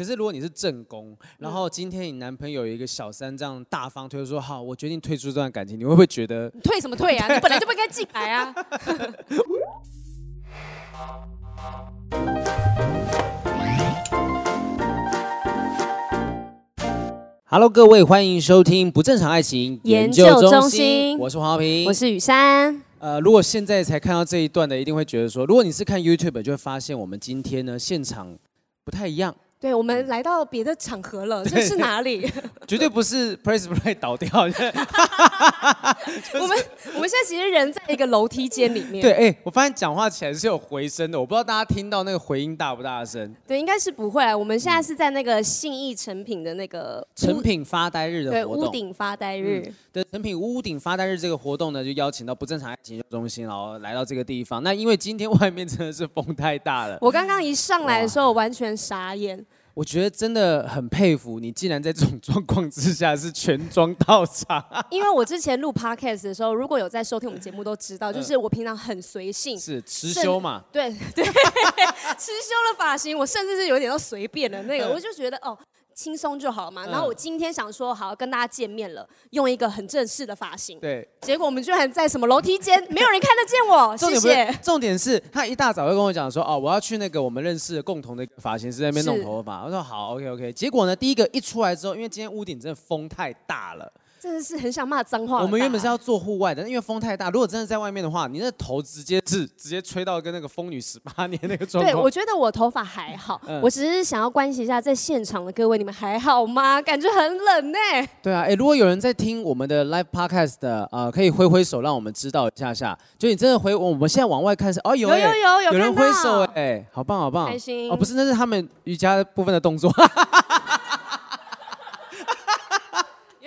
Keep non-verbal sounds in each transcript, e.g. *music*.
可是如果你是正宫，然后今天你男朋友有一个小三这样大方推说好，我决定退出这段感情，你会不会觉得退什么退啊？*laughs* 你本来就不应该进来啊。Hello，各位，欢迎收听不正常爱情研究中心，我是黄浩平，我是雨珊。呃，如果现在才看到这一段的，一定会觉得说，如果你是看 YouTube，就会发现我们今天呢现场不太一样。对，我们来到别的场合了，这是哪里？绝对不是 Press Play 倒掉。*laughs* 我们我们现在其实人在一个楼梯间里面。对，哎，我发现讲话起来是有回声的，我不知道大家听到那个回音大不大声。对，应该是不会。我们现在是在那个信义成品的那个成品发呆日的活动。对，屋顶发呆日。嗯、的成品屋顶发呆日这个活动呢，就邀请到不正常爱情中心，然后来到这个地方。那因为今天外面真的是风太大了，我刚刚一上来的时候，我完全傻眼。我觉得真的很佩服你，竟然在这种状况之下是全装到场。*laughs* 因为我之前录 podcast 的时候，如果有在收听我们节目都知道，就是我平常很随性，是持修嘛？对对，*laughs* 持修的发型，我甚至是有点都随便的那个，我就觉得哦。轻松就好嘛。然后我今天想说，好跟大家见面了，用一个很正式的发型。对。结果我们居然在什么楼梯间，没有人看得见我。*laughs* 谢谢。重点是他一大早就跟我讲说，哦，我要去那个我们认识的共同的发型师那边弄头发。我说好，OK OK。结果呢，第一个一出来之后，因为今天屋顶真的风太大了。真的是很想骂脏话。我们原本是要做户外的，因为风太大。如果真的在外面的话，你那头直接是直接吹到跟那个风女十八年那个状态。对，我觉得我头发还好，嗯、我只是想要关心一下在现场的各位，你们还好吗？感觉很冷呢。对啊，哎，如果有人在听我们的 live podcast 的，呃，可以挥挥手让我们知道一下下。就你真的回，我们现在往外看是，哦，有有有有，有，有人挥手哎，好棒好棒，开心。哦，不是，那是他们瑜伽部分的动作。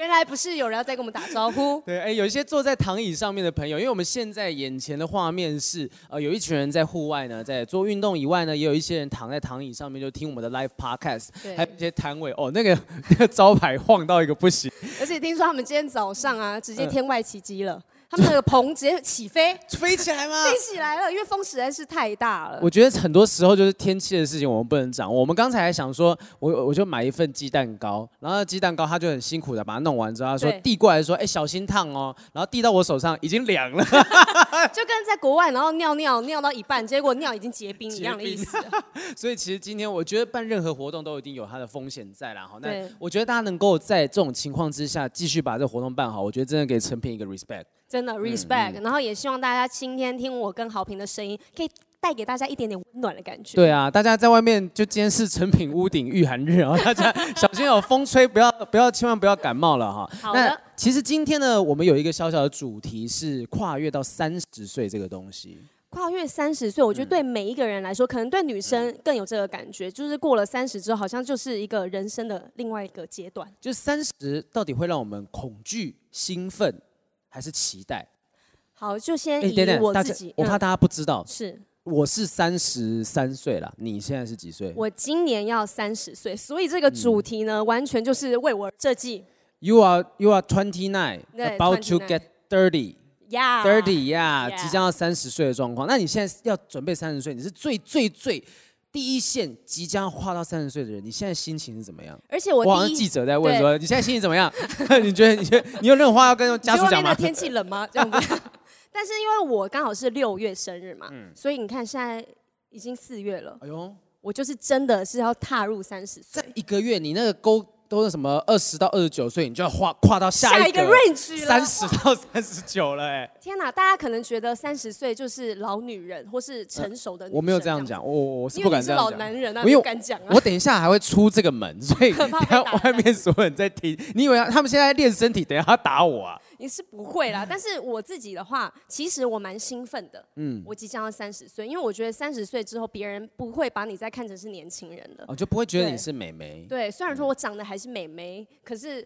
原来不是有人要再跟我们打招呼。*laughs* 对，哎，有一些坐在躺椅上面的朋友，因为我们现在眼前的画面是，呃，有一群人在户外呢，在做运动以外呢，也有一些人躺在躺椅上面就听我们的 live podcast，对还有一些摊位，哦，那个 *laughs* 那个招牌晃到一个不行。而且听说他们今天早上啊，直接天外奇迹了。呃他们那个棚直接起飞，飞起来吗？飞起来了，因为风实在是太大了。我觉得很多时候就是天气的事情，我们不能掌握。我们刚才还想说，我我就买一份鸡蛋糕，然后鸡蛋糕他就很辛苦的把它弄完之后，他说递过来说，哎，小心烫哦。然后递到我手上已经凉了，就跟在国外然后尿尿尿到一半，结果尿已经结冰一样的意思。*laughs* 所以其实今天我觉得办任何活动都一定有它的风险在啦。好，那我觉得大家能够在这种情况之下继续把这个活动办好，我觉得真的给成品一个 respect。真的 respect，、然后也希望大家今天听我跟好评的声音，可以带给大家一点点温暖的感觉。对啊，大家在外面就今天是成品屋顶御寒日啊，大 *laughs* 家小心有风吹，不要不要千万不要感冒了哈。好的。那其实今天呢，我们有一个小小的主题是跨越到三十岁这个东西。跨越三十岁，我觉得对每一个人来说，嗯、可能对女生更有这个感觉，就是过了三十之后，好像就是一个人生的另外一个阶段。就三十到底会让我们恐惧、兴奋？还是期待，好，就先以我自己，我怕大家不知道，是我是三十三岁了，你现在是几岁？我今年要三十岁，所以这个主题呢，完全就是为我设计。You are you are twenty nine, about to get thirty, yeah, thirty, yeah，即将要三十岁的状况。那你现在要准备三十岁，你是最最最。第一线即将跨到三十岁的人，你现在心情是怎么样？而且我，我好像记者在问说，你现在心情怎么样？*laughs* 你觉得？你觉得？你有任何话要跟家属讲吗？天气冷吗？这样子。*laughs* *laughs* 但是因为我刚好是六月生日嘛，嗯、所以你看现在已经四月了。哎呦，我就是真的是要踏入三十岁。这一个月，你那个沟。都是什么二十到二十九岁，你就要跨跨到下一个 range 三十到三十九了，哎！天哪，大家可能觉得三十岁就是老女人或是成熟的。我没有这样讲，我我是不敢这样讲。老男人啊，我不敢讲啊。我等一下还会出这个门，所以 *laughs* 外面所有人在听，你以为他们现在练身体，等下他打我啊？你是不会啦，但是我自己的话，其实我蛮兴奋的。嗯，我即将要三十岁，因为我觉得三十岁之后，别人不会把你再看成是年轻人了。哦，就不会觉得你是美眉。对，虽然说我长得还是美眉，可是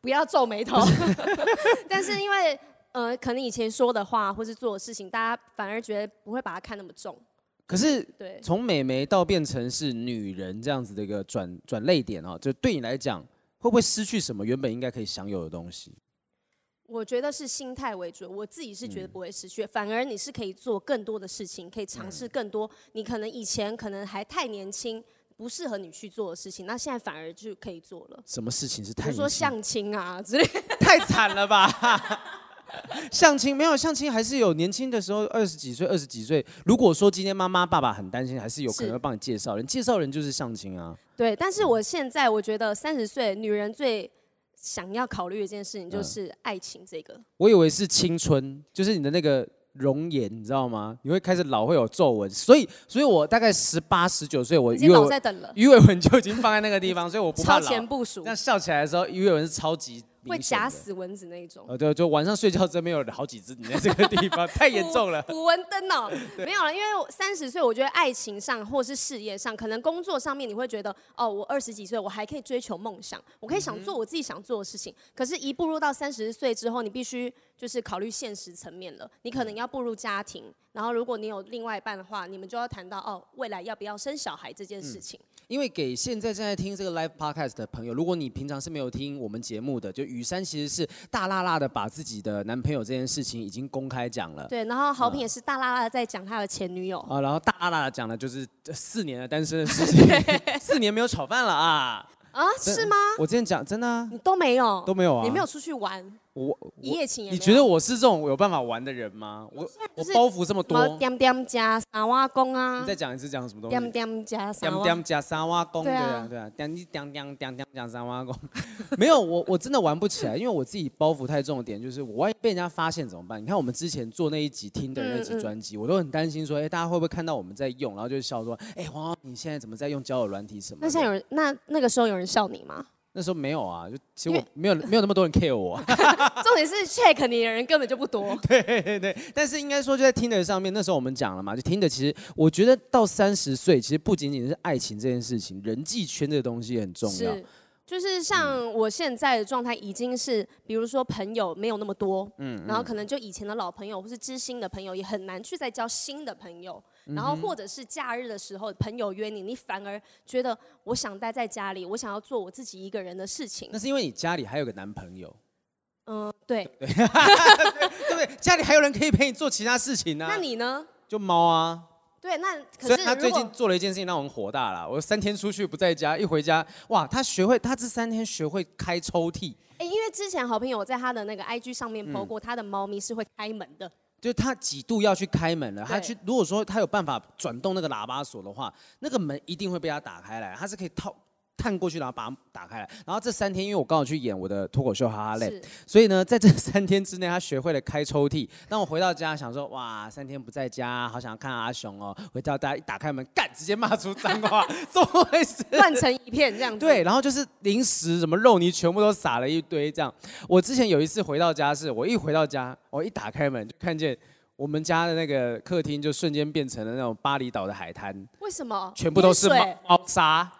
不要皱眉头。*laughs* *laughs* 但是因为呃，可能以前说的话或是做的事情，大家反而觉得不会把它看那么重。可是，对，从美眉到变成是女人这样子的一个转转泪点哦，就对你来讲，会不会失去什么原本应该可以享有的东西？我觉得是心态为主，我自己是觉得不会失去，嗯、反而你是可以做更多的事情，可以尝试更多。嗯、你可能以前可能还太年轻，不适合你去做的事情，那现在反而就可以做了。什么事情是太？比如说相亲啊之类。*laughs* 太惨了吧！*laughs* 相亲没有相亲，还是有年轻的时候二十几岁、二十几岁。如果说今天妈妈爸爸很担心，还是有可能会帮你介绍人。介绍人就是相亲啊。对，但是我现在我觉得三十岁女人最想要考虑的一件事情就是爱情这个。我以为是青春，就是你的那个。容颜，你知道吗？你会开始老，会有皱纹，所以，所以我大概十八、十九岁，我已经老在等了，鱼尾纹就已经放在那个地方，所以我不怕老。超前部署。那笑起来的时候，鱼尾纹是超级。会夹死蚊子那一种。呃，对，就晚上睡觉真没有好几只你在这个地方，*laughs* 太严重了。捕蚊灯哦，*laughs* 没有了，因为三十岁，我觉得爱情上或是事业上，可能工作上面你会觉得，哦，我二十几岁，我还可以追求梦想，我可以想做我自己想做的事情。嗯、可是，一步入到三十岁之后，你必须就是考虑现实层面了。你可能要步入家庭，然后如果你有另外一半的话，你们就要谈到哦，未来要不要生小孩这件事情。嗯因为给现在正在听这个 live podcast 的朋友，如果你平常是没有听我们节目的，就雨珊其实是大辣辣的把自己的男朋友这件事情已经公开讲了。对，然后好平也是大辣辣的在讲他的前女友。啊，然后大辣辣的讲的就是这四年的单身的事 *laughs* 情，四年没有炒饭了啊。啊，是吗？我之前讲真的啊，你都没有，都没有啊，你没有出去玩。我一夜情，你觉得我是这种有办法玩的人吗？我我包袱这么多。点点加三瓦工啊！你再讲一次，讲什么东西？点点加三瓦。点点加三瓦工，对啊对啊。点点点点点加三瓦工，*laughs* 没有我我真的玩不起来，因为我自己包袱太重的点就是，我万一被人家发现怎么办？你看我们之前做那一集听的那集专辑，我都很担心说，哎，大家会不会看到我们在用，然后就笑说，哎，黄你现在怎么在用交友软体什么？那现在有人那那个时候有人笑你吗？那时候没有啊，就其实我没有没有那么多人 care 我。*laughs* 重点是 check 你的人根本就不多。*laughs* 对对对，但是应该说就在 Tinder 上面，那时候我们讲了嘛，就 Tinder 其实我觉得到三十岁，其实不仅仅是爱情这件事情，人际圈这个东西很重要。是，就是像我现在的状态已经是，比如说朋友没有那么多，嗯，然后可能就以前的老朋友或是知心的朋友，也很难去再交新的朋友。然后或者是假日的时候，朋友约你，你反而觉得我想待在家里，我想要做我自己一个人的事情。那是因为你家里还有个男朋友。嗯，对。对对，*laughs* 对不对？家里还有人可以陪你做其他事情呢、啊。那你呢？就猫啊。对，那可是他最近做了一件事情让我们火大了。我三天出去不在家，一回家，哇，他学会，他这三天学会开抽屉。哎，因为之前好朋友在他的那个 IG 上面 po 过，他的猫咪是会开门的。就是他几度要去开门了，他去如果说他有办法转动那个喇叭锁的话，那个门一定会被他打开来，他是可以套。探过去，然后把它打开来。然后这三天，因为我刚好去演我的脱口秀哈哈累，所以呢，在这三天之内，他学会了开抽屉。当我回到家，想说哇，三天不在家，好想看阿雄哦。回到家一打开门，干，直接骂出脏话，*laughs* 怎么回事？乱成一片这样子。对，然后就是零食什么肉泥全部都撒了一堆这样。我之前有一次回到家是，我一回到家，我一打开门就看见。我们家的那个客厅就瞬间变成了那种巴厘岛的海滩。为什么？全部都是猫猫砂啊！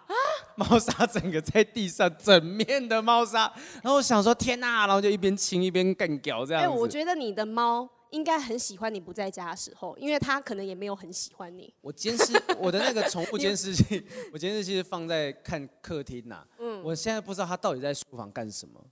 猫砂整个在地上，整面的猫砂。然后我想说，天哪！然后就一边亲一边干屌这样子。哎，我觉得你的猫应该很喜欢你不在家的时候，因为它可能也没有很喜欢你。我监视 *laughs* 我的那个宠物监视器，我监视器是放在看客厅呐。嗯。我现在不知道它到底在书房干什么。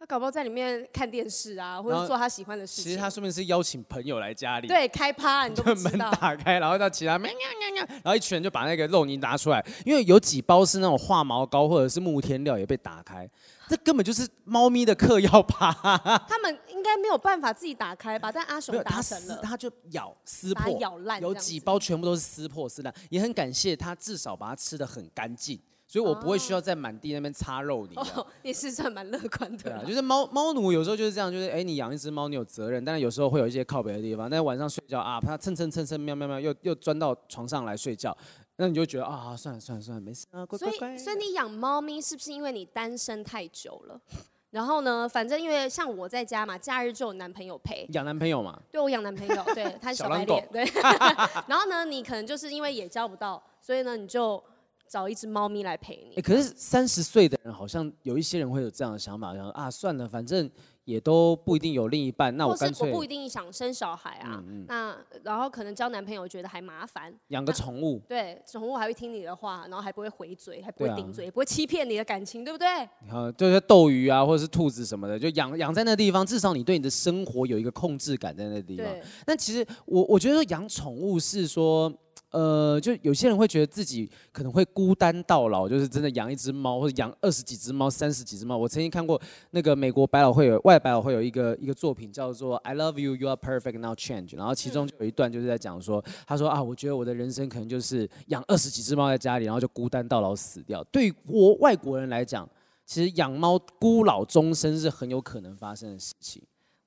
他搞不好在里面看电视啊，或者做他喜欢的事情。其实他说明是邀请朋友来家里。对，开趴，你都不知道。门打开，然后到其他喵喵喵喵，然后一群人就把那个肉泥拿出来，因为有几包是那种化毛膏或者是木天料也被打开，这根本就是猫咪的嗑药吧。*laughs* 他们应该没有办法自己打开吧？但阿雄打成了，他就咬撕破，咬烂，有几包全部都是撕破撕烂，也很感谢他至少把它吃的很干净。所以我不会需要在满地那边擦肉泥。哦，*laughs* 你是算蛮乐观的。对啊，就是猫猫奴有时候就是这样，就是哎，你养一只猫，你有责任，但是有时候会有一些靠北的地方。但是晚上睡觉啊，它蹭蹭蹭蹭喵喵喵，又又钻到床上来睡觉，那你就觉得啊，算了算了算了，没事啊，乖乖乖。所以所以你养猫咪是不是因为你单身太久了？然后呢，反正因为像我在家嘛，假日就有男朋友陪。养男朋友嘛？对，我养男朋友，对，他是小白脸，对。*laughs* 然后呢，你可能就是因为也交不到，所以呢，你就。找一只猫咪来陪你。哎，可是三十岁的人好像有一些人会有这样的想法，想说啊，算了，反正。也都不一定有另一半，那我干脆我不一定想生小孩啊。嗯嗯、那然后可能交男朋友觉得还麻烦，养个宠物，对，宠物还会听你的话，然后还不会回嘴，还不会顶嘴，啊、也不会欺骗你的感情，对不对？好，就是斗鱼啊，或者是兔子什么的，就养养在那地方，至少你对你的生活有一个控制感在那地方。对但其实我我觉得养宠物是说。呃，就有些人会觉得自己可能会孤单到老，就是真的养一只猫或者养二十几只猫、三十几只猫。我曾经看过那个美国百老汇有外百老汇有一个一个作品叫做《I Love You, You Are Perfect, Now Change》，然后其中就有一段就是在讲说，他说啊，我觉得我的人生可能就是养二十几只猫在家里，然后就孤单到老死掉。对于国外国人来讲，其实养猫孤老终生是很有可能发生的事情。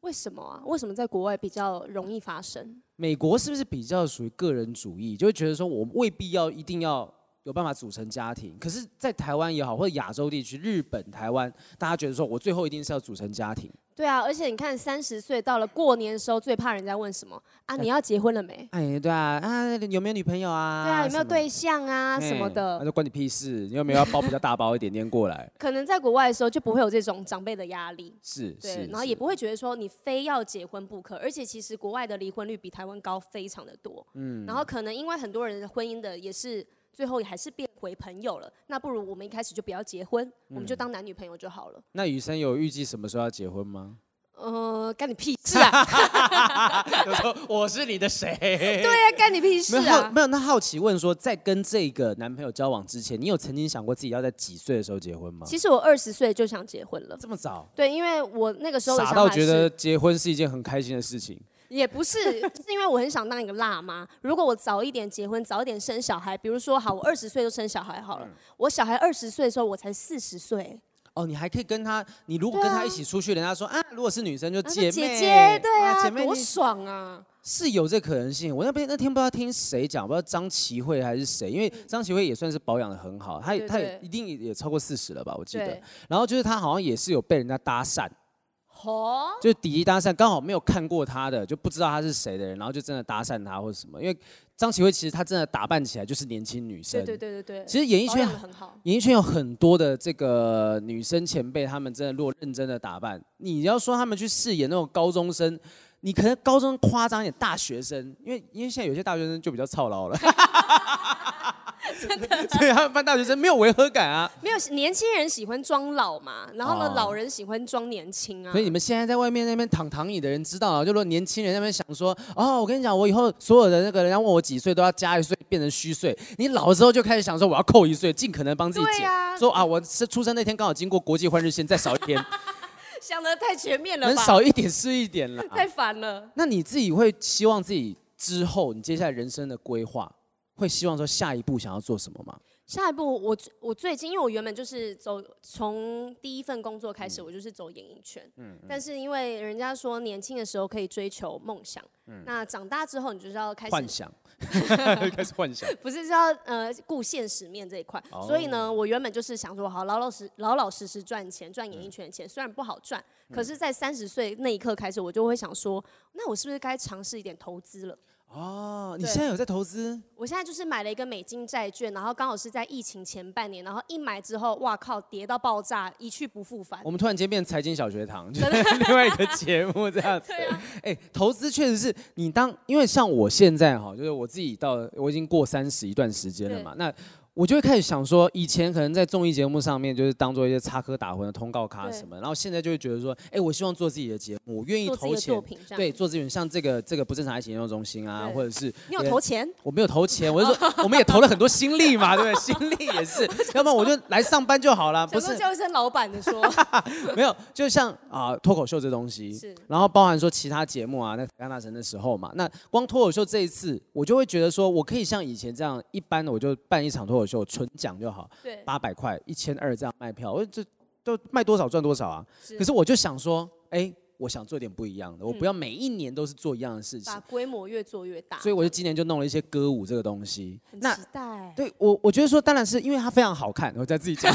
为什么啊？为什么在国外比较容易发生？美国是不是比较属于个人主义，就会觉得说我未必要一定要有办法组成家庭？可是，在台湾也好，或者亚洲地区，日本、台湾，大家觉得说我最后一定是要组成家庭。对啊，而且你看，三十岁到了过年的时候，最怕人家问什么啊？你要结婚了没？哎，对啊，啊，有没有女朋友啊？对啊，有没有对象啊？什么的？那就关你屁事！你有没有要包比较大包一点点过来？可能在国外的时候就不会有这种长辈的压力，是，对，然后也不会觉得说你非要结婚不可。而且其实国外的离婚率比台湾高非常的多，嗯，然后可能因为很多人的婚姻的也是最后还是变回朋友了，那不如我们一开始就不要结婚，我们就当男女朋友就好了。那雨生有预计什么时候要结婚吗？呃，干你屁事啊！*laughs* *laughs* 就说我是你的谁？对啊，干你屁事啊！没有，没有。那好奇问说，在跟这个男朋友交往之前，你有曾经想过自己要在几岁的时候结婚吗？其实我二十岁就想结婚了。这么早？对，因为我那个时候傻到觉得结婚是一件很开心的事情。也不是，是因为我很想当一个辣妈。如果我早一点结婚，早一点生小孩，比如说好，我二十岁就生小孩好了。嗯、我小孩二十岁的时候，我才四十岁。哦，你还可以跟他，你如果跟他一起出去，人家说啊，如果是女生就姐妹，姐姐对啊，姐妹多爽啊！是有这可能性。我那边那天不知道听谁讲，不知道张琪慧还是谁，因为张琪慧也算是保养的很好，她她也一定也超过四十了吧，我记得。然后就是她好像也是有被人家搭讪，哦，就是第一搭讪，刚好没有看过他的，就不知道他是谁的人，然后就真的搭讪他或者什么，因为。张琪慧其实她真的打扮起来就是年轻女生，对对对对对。其实演艺圈很好，演艺圈有很多的这个女生前辈，她们真的如果认真的打扮，你要说她们去饰演那种高中生，你可能高中夸张一点，大学生，因为因为现在有些大学生就比较操劳了。*laughs* *laughs* 真的，所以他们扮大学生没有违和感啊。没有，年轻人喜欢装老嘛，然后呢，哦、老人喜欢装年轻啊。所以你们现在在外面那边躺躺椅的人知道啊，就说年轻人那边想说，哦，我跟你讲，我以后所有的那个人家问我几岁，都要加一岁变成虚岁。你老了之后就开始想说，我要扣一岁，尽可能帮自己减。啊、说啊，我是出生那天刚好经过国际换日线，再少一天。*laughs* 想的太全面了吧，能少一点是一点了。太烦了。那你自己会希望自己之后，你接下来人生的规划？会希望说下一步想要做什么吗？下一步我我最近因为我原本就是走从第一份工作开始，我就是走演艺圈。嗯。但是因为人家说年轻的时候可以追求梦想，嗯。那长大之后你就是要开始幻想，*laughs* *laughs* 开始幻想。不是要呃顾现实面这一块。所以呢，我原本就是想说，好老老实老老实实赚钱，赚演艺圈的钱，虽然不好赚，可是在三十岁那一刻开始，我就会想说，那我是不是该尝试一点投资了？哦，你现在有在投资？我现在就是买了一个美金债券，然后刚好是在疫情前半年，然后一买之后，哇靠，跌到爆炸，一去不复返。我们突然间变财经小学堂，就 *laughs* 是另外一个节目这样子。*laughs* 哎，投资确实是你当，因为像我现在哈，就是我自己到我已经过三十一段时间了嘛，那。我就会开始想说，以前可能在综艺节目上面就是当做一些插科打诨的通告卡什么，然后现在就会觉得说，哎，我希望做自己的节目，我愿意投钱，对，做资源，像这个这个不正常爱情研究中心啊，或者是你有投钱？我没有投钱，*laughs* 我就说我们也投了很多心力嘛，*laughs* 对不对？心力也是，要不然我就来上班就好了，不是。叫一声老板的说，*laughs* 没有，就像啊脱口秀这东西，是，然后包含说其他节目啊，那刚大神的时候嘛，那光脱口秀这一次，我就会觉得说我可以像以前这样，一般的我就办一场脱口秀纯讲。就好，对，八百块、一千二这样卖票，我这都卖多少赚多少啊。是可是我就想说，哎、欸，我想做点不一样的，嗯、我不要每一年都是做一样的事情，把规模越做越大。所以我就今年就弄了一些歌舞这个东西。很期待。对我，我觉得说，当然是因为它非常好看，我在自己讲。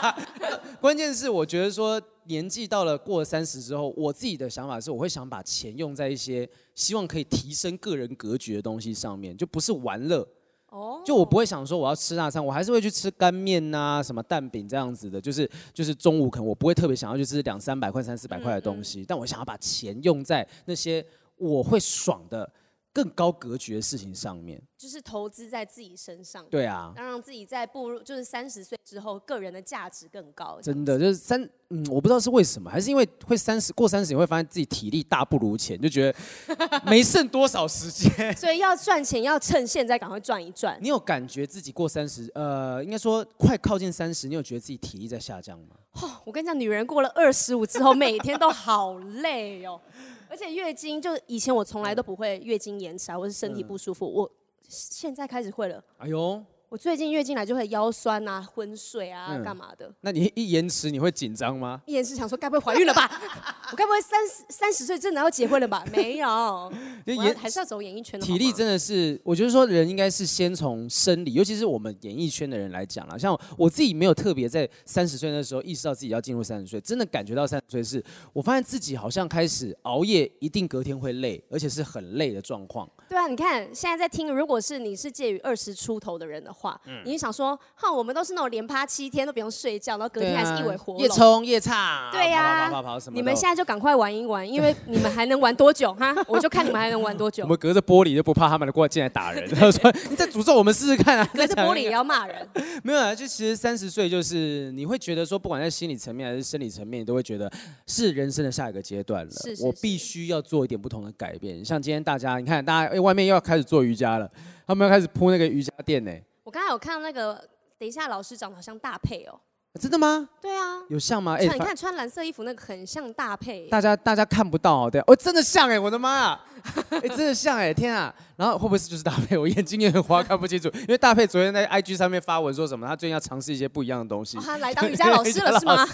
*laughs* 关键是我觉得说，年纪到了过了三十之后，我自己的想法是，我会想把钱用在一些希望可以提升个人格局的东西上面，就不是玩乐。哦，就我不会想说我要吃大餐，我还是会去吃干面呐，什么蛋饼这样子的，就是就是中午可能我不会特别想要去吃两三百块、三四百块的东西，但我想要把钱用在那些我会爽的。更高格局的事情上面，就是投资在自己身上。对啊，要让自己在步入就是三十岁之后，个人的价值更高。真的就是三，嗯，我不知道是为什么，还是因为会三十过三十，你会发现自己体力大不如前，就觉得没剩多少时间。*laughs* 所以要赚钱，要趁现在赶快赚一赚。*laughs* 你有感觉自己过三十，呃，应该说快靠近三十，你有觉得自己体力在下降吗？哦，我跟你讲，女人过了二十五之后，每天都好累哦。而且月经就以前我从来都不会月经延迟啊，或是身体不舒服，嗯、我现在开始会了。哎呦！我最近月经来就会腰酸啊、昏睡啊、干、嗯、嘛的？那你一延迟你会紧张吗？一延迟想说该不会怀孕了吧？*laughs* 我该不会三十三十岁真的要结婚了吧？没有，*laughs* 演还是要走演艺圈的。体力真的是，我觉得说人应该是先从生理，尤其是我们演艺圈的人来讲啦。像我自己没有特别在三十岁那时候意识到自己要进入三十岁，真的感觉到三十岁是，我发现自己好像开始熬夜，一定隔天会累，而且是很累的状况。对啊，你看现在在听，如果是你是介于二十出头的人的话，嗯、你想说，哈，我们都是那种连趴七天都不用睡觉，然后隔天还是一尾活龙，越冲越差，对呀？你们现在就赶快玩一玩，因为你们还能玩多久哈？我就看你们还能玩多久。我们隔着玻璃就不怕他们过来进来打人，他说你再诅咒我们试试看啊！隔着玻璃也要骂人？没有啊，就其实三十岁就是你会觉得说，不管在心理层面还是生理层面，你都会觉得是人生的下一个阶段了。是，是，是，我必须要做一点不同的改变。像今天大家，你看大家外面又要开始做。做瑜伽了，他们要开始铺那个瑜伽垫呢。我刚才有看到那个，等一下老师长得好像大配哦。真的吗？对啊，有像吗？哎，你看穿蓝色衣服那个很像大配。大家大家看不到哦，对，哦，真的像哎，我的妈啊，*laughs* 哎，真的像哎，天啊！然后会不会是就是大配？*laughs* 我眼睛有点花，看不清楚。因为大配昨天在 IG 上面发文说什么？他最近要尝试一些不一样的东西。他来当瑜伽老师了是吗？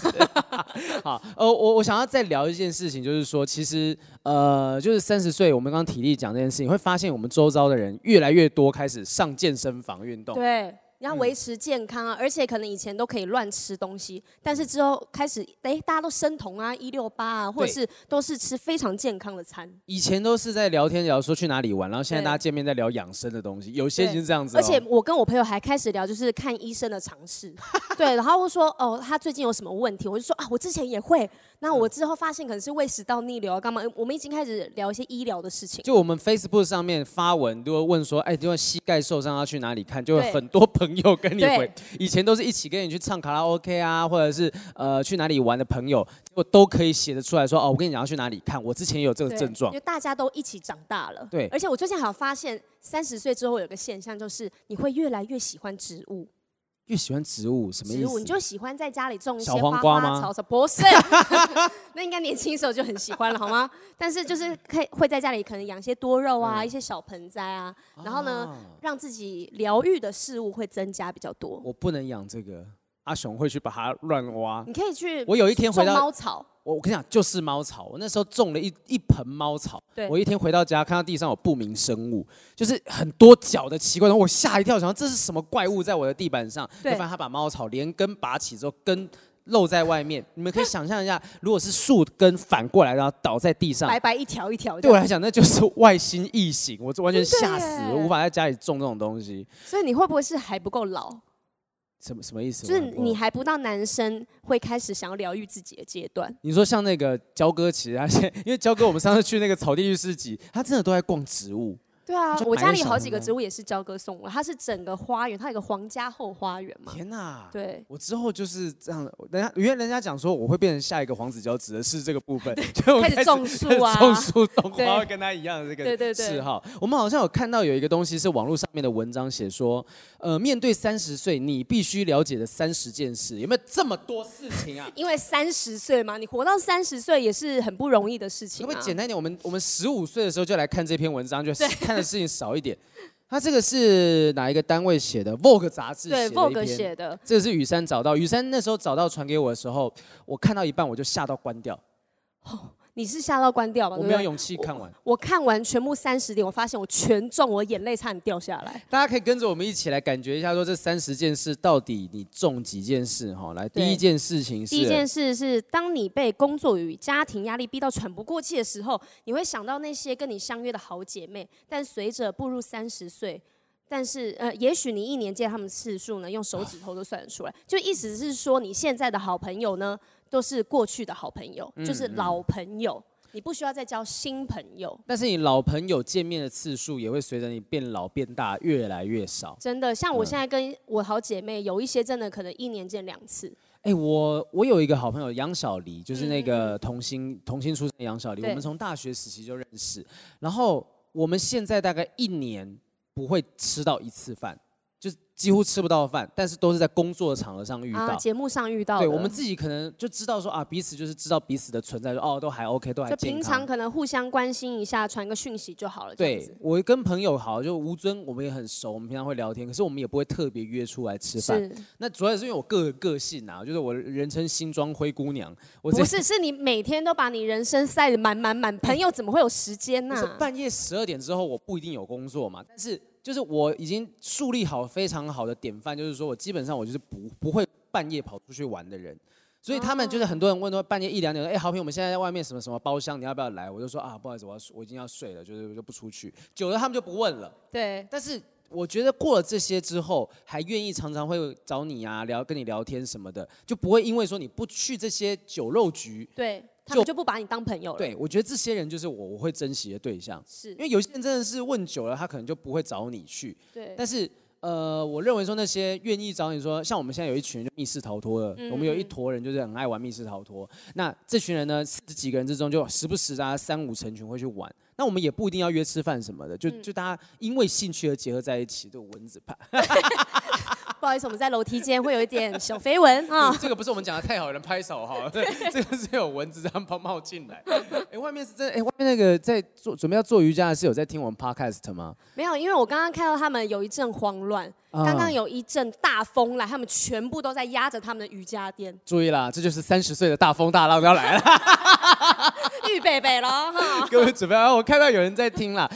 *laughs* 好，呃，我我想要再聊一件事情，就是说，其实呃，就是三十岁，我们刚刚体力讲这件事情，会发现我们周遭的人越来越多开始上健身房运动。对。要维持健康啊，而且可能以前都可以乱吃东西，但是之后开始，哎，大家都生酮啊，一六八啊，或者是都是吃非常健康的餐。以前都是在聊天聊说去哪里玩，然后现在大家见面在聊养生的东西，有些就是这样子。而且我跟我朋友还开始聊，就是看医生的常识，对，然后会说哦，他最近有什么问题，我就说啊，我之前也会。那我之后发现可能是胃食道逆流啊，干嘛？我们已经开始聊一些医疗的事情。就我们 Facebook 上面发文，都会问说，哎，因为膝盖受伤要去哪里看？就会很多朋友跟你回。以前都是一起跟你去唱卡拉 OK 啊，或者是呃去哪里玩的朋友，结果都可以写得出来说，哦，我跟你讲要去哪里看。我之前也有这个症状。因为大家都一起长大了。对。而且我最近好像发现，三十岁之后有个现象，就是你会越来越喜欢植物。越喜欢植物什么意思？植物你就喜欢在家里种一些小黄瓜花草草，不是？*laughs* 那应该年轻时候就很喜欢了，好吗？*laughs* 但是就是可以会在家里可能养一些多肉啊，嗯、一些小盆栽啊，然后呢，啊、让自己疗愈的事物会增加比较多。我不能养这个，阿雄会去把它乱挖。你可以去。我有一天回到猫草。我我跟你讲，就是猫草。我那时候种了一一盆猫草。对。我一天回到家，看到地上有不明生物，就是很多脚的奇怪东西，我吓一跳，想这是什么怪物在我的地板上？对。就发现他把猫草连根拔起之后，根露在外面。你们可以想象一下，如果是树根反过来，然后倒在地上，白白一条一条。对我来讲，那就是外星异形，我完全吓死，我无法在家里种这种东西。所以你会不会是还不够老？什么什么意思？就是你还不到男生会开始想要疗愈自己的阶段。你说像那个焦哥，其实他现因为焦哥，我们上次去那个草地浴室集，他真的都在逛植物。对啊，我家里有好几个植物也是焦哥送我，它是整个花园，它有个皇家后花园嘛。天哪！对，我之后就是这样，人家因为人家讲说我会变成下一个黄子佼，指的是这个部分，就开始种树啊，种树种花，跟他一样的这个嗜好。我们好像有看到有一个东西是网络上面的文章写说，呃，面对三十岁，你必须了解的三十件事，有没有这么多事情啊？因为三十岁嘛，你活到三十岁也是很不容易的事情。可不可以简单一点？我们我们十五岁的时候就来看这篇文章，就看的事情少一点。他这个是哪一个单位写的？Vogue 杂志写的一篇。对，Vogue 写的。这个是雨珊找到，雨珊那时候找到传给我的时候，我看到一半我就吓到关掉。哦你是吓到关掉吧？我没有勇气看完我。我看完全部三十点，我发现我全中，我眼泪差点掉下来。大家可以跟着我们一起来感觉一下，说这三十件事到底你中几件事？哈，来，第一件事情是。第一件事是，当你被工作与家庭压力逼到喘不过气的时候，你会想到那些跟你相约的好姐妹。但随着步入三十岁，但是呃，也许你一年见他们次数呢，用手指头都算得出来。就意思是说，你现在的好朋友呢？都是过去的好朋友，就是老朋友。你不需要再交新朋友。但是你老朋友见面的次数也会随着你变老变大越来越少。真的，像我现在跟我好姐妹，有一些真的可能一年见两次。哎、欸，我我有一个好朋友杨小黎，就是那个童星童星出身的杨小黎，我们从大学时期就认识，然后我们现在大概一年不会吃到一次饭。就是几乎吃不到饭，但是都是在工作的场合上遇到，节、啊、目上遇到。对，我们自己可能就知道说啊，彼此就是知道彼此的存在，说哦，都还 OK，都还健康。就平常可能互相关心一下，传个讯息就好了。对，我跟朋友好，就吴尊，我们也很熟，我们平常会聊天，可是我们也不会特别约出来吃饭。那主要也是因为我个个性啊，就是我人称新装灰姑娘。我不是，是你每天都把你人生塞得满满满，朋友怎么会有时间呢、啊？半夜十二点之后，我不一定有工作嘛，但是。就是我已经树立好非常好的典范，就是说我基本上我就是不不会半夜跑出去玩的人，所以他们就是很多人问说半夜一两点说，哎，豪平，我们现在在外面什么什么包厢，你要不要来？我就说啊，不好意思，我要我已经要睡了，就是就不出去。久了他们就不问了。对。但是我觉得过了这些之后，还愿意常常会找你啊，聊跟你聊天什么的，就不会因为说你不去这些酒肉局。对。他们就不把你当朋友了。对，我觉得这些人就是我我会珍惜的对象。是，因为有些人真的是问久了，他可能就不会找你去。对。但是，呃，我认为说那些愿意找你说，像我们现在有一群密室逃脱的，嗯、我们有一坨人就是很爱玩密室逃脱。那这群人呢，十几个人之中就时不时大啊三五成群会去玩。那我们也不一定要约吃饭什么的，就就大家因为兴趣而结合在一起，都蚊子怕。*laughs* 不好意思，我们在楼梯间会有一点小飞蚊 *laughs* 啊。这个不是我们讲的太好，有人拍手哈。对，*laughs* 这个是有蚊子这样冒冒进来。*laughs* 哎，外面是真的，哎，外面那个在做准备要做瑜伽的是有在听我们 podcast 吗？没有，因为我刚刚看到他们有一阵慌乱，刚刚有一阵大风来，他们全部都在压着他们的瑜伽垫。注意啦，这就是三十岁的大风大浪要来了。预备备了哈。各位准备啊，我看到有人在听了。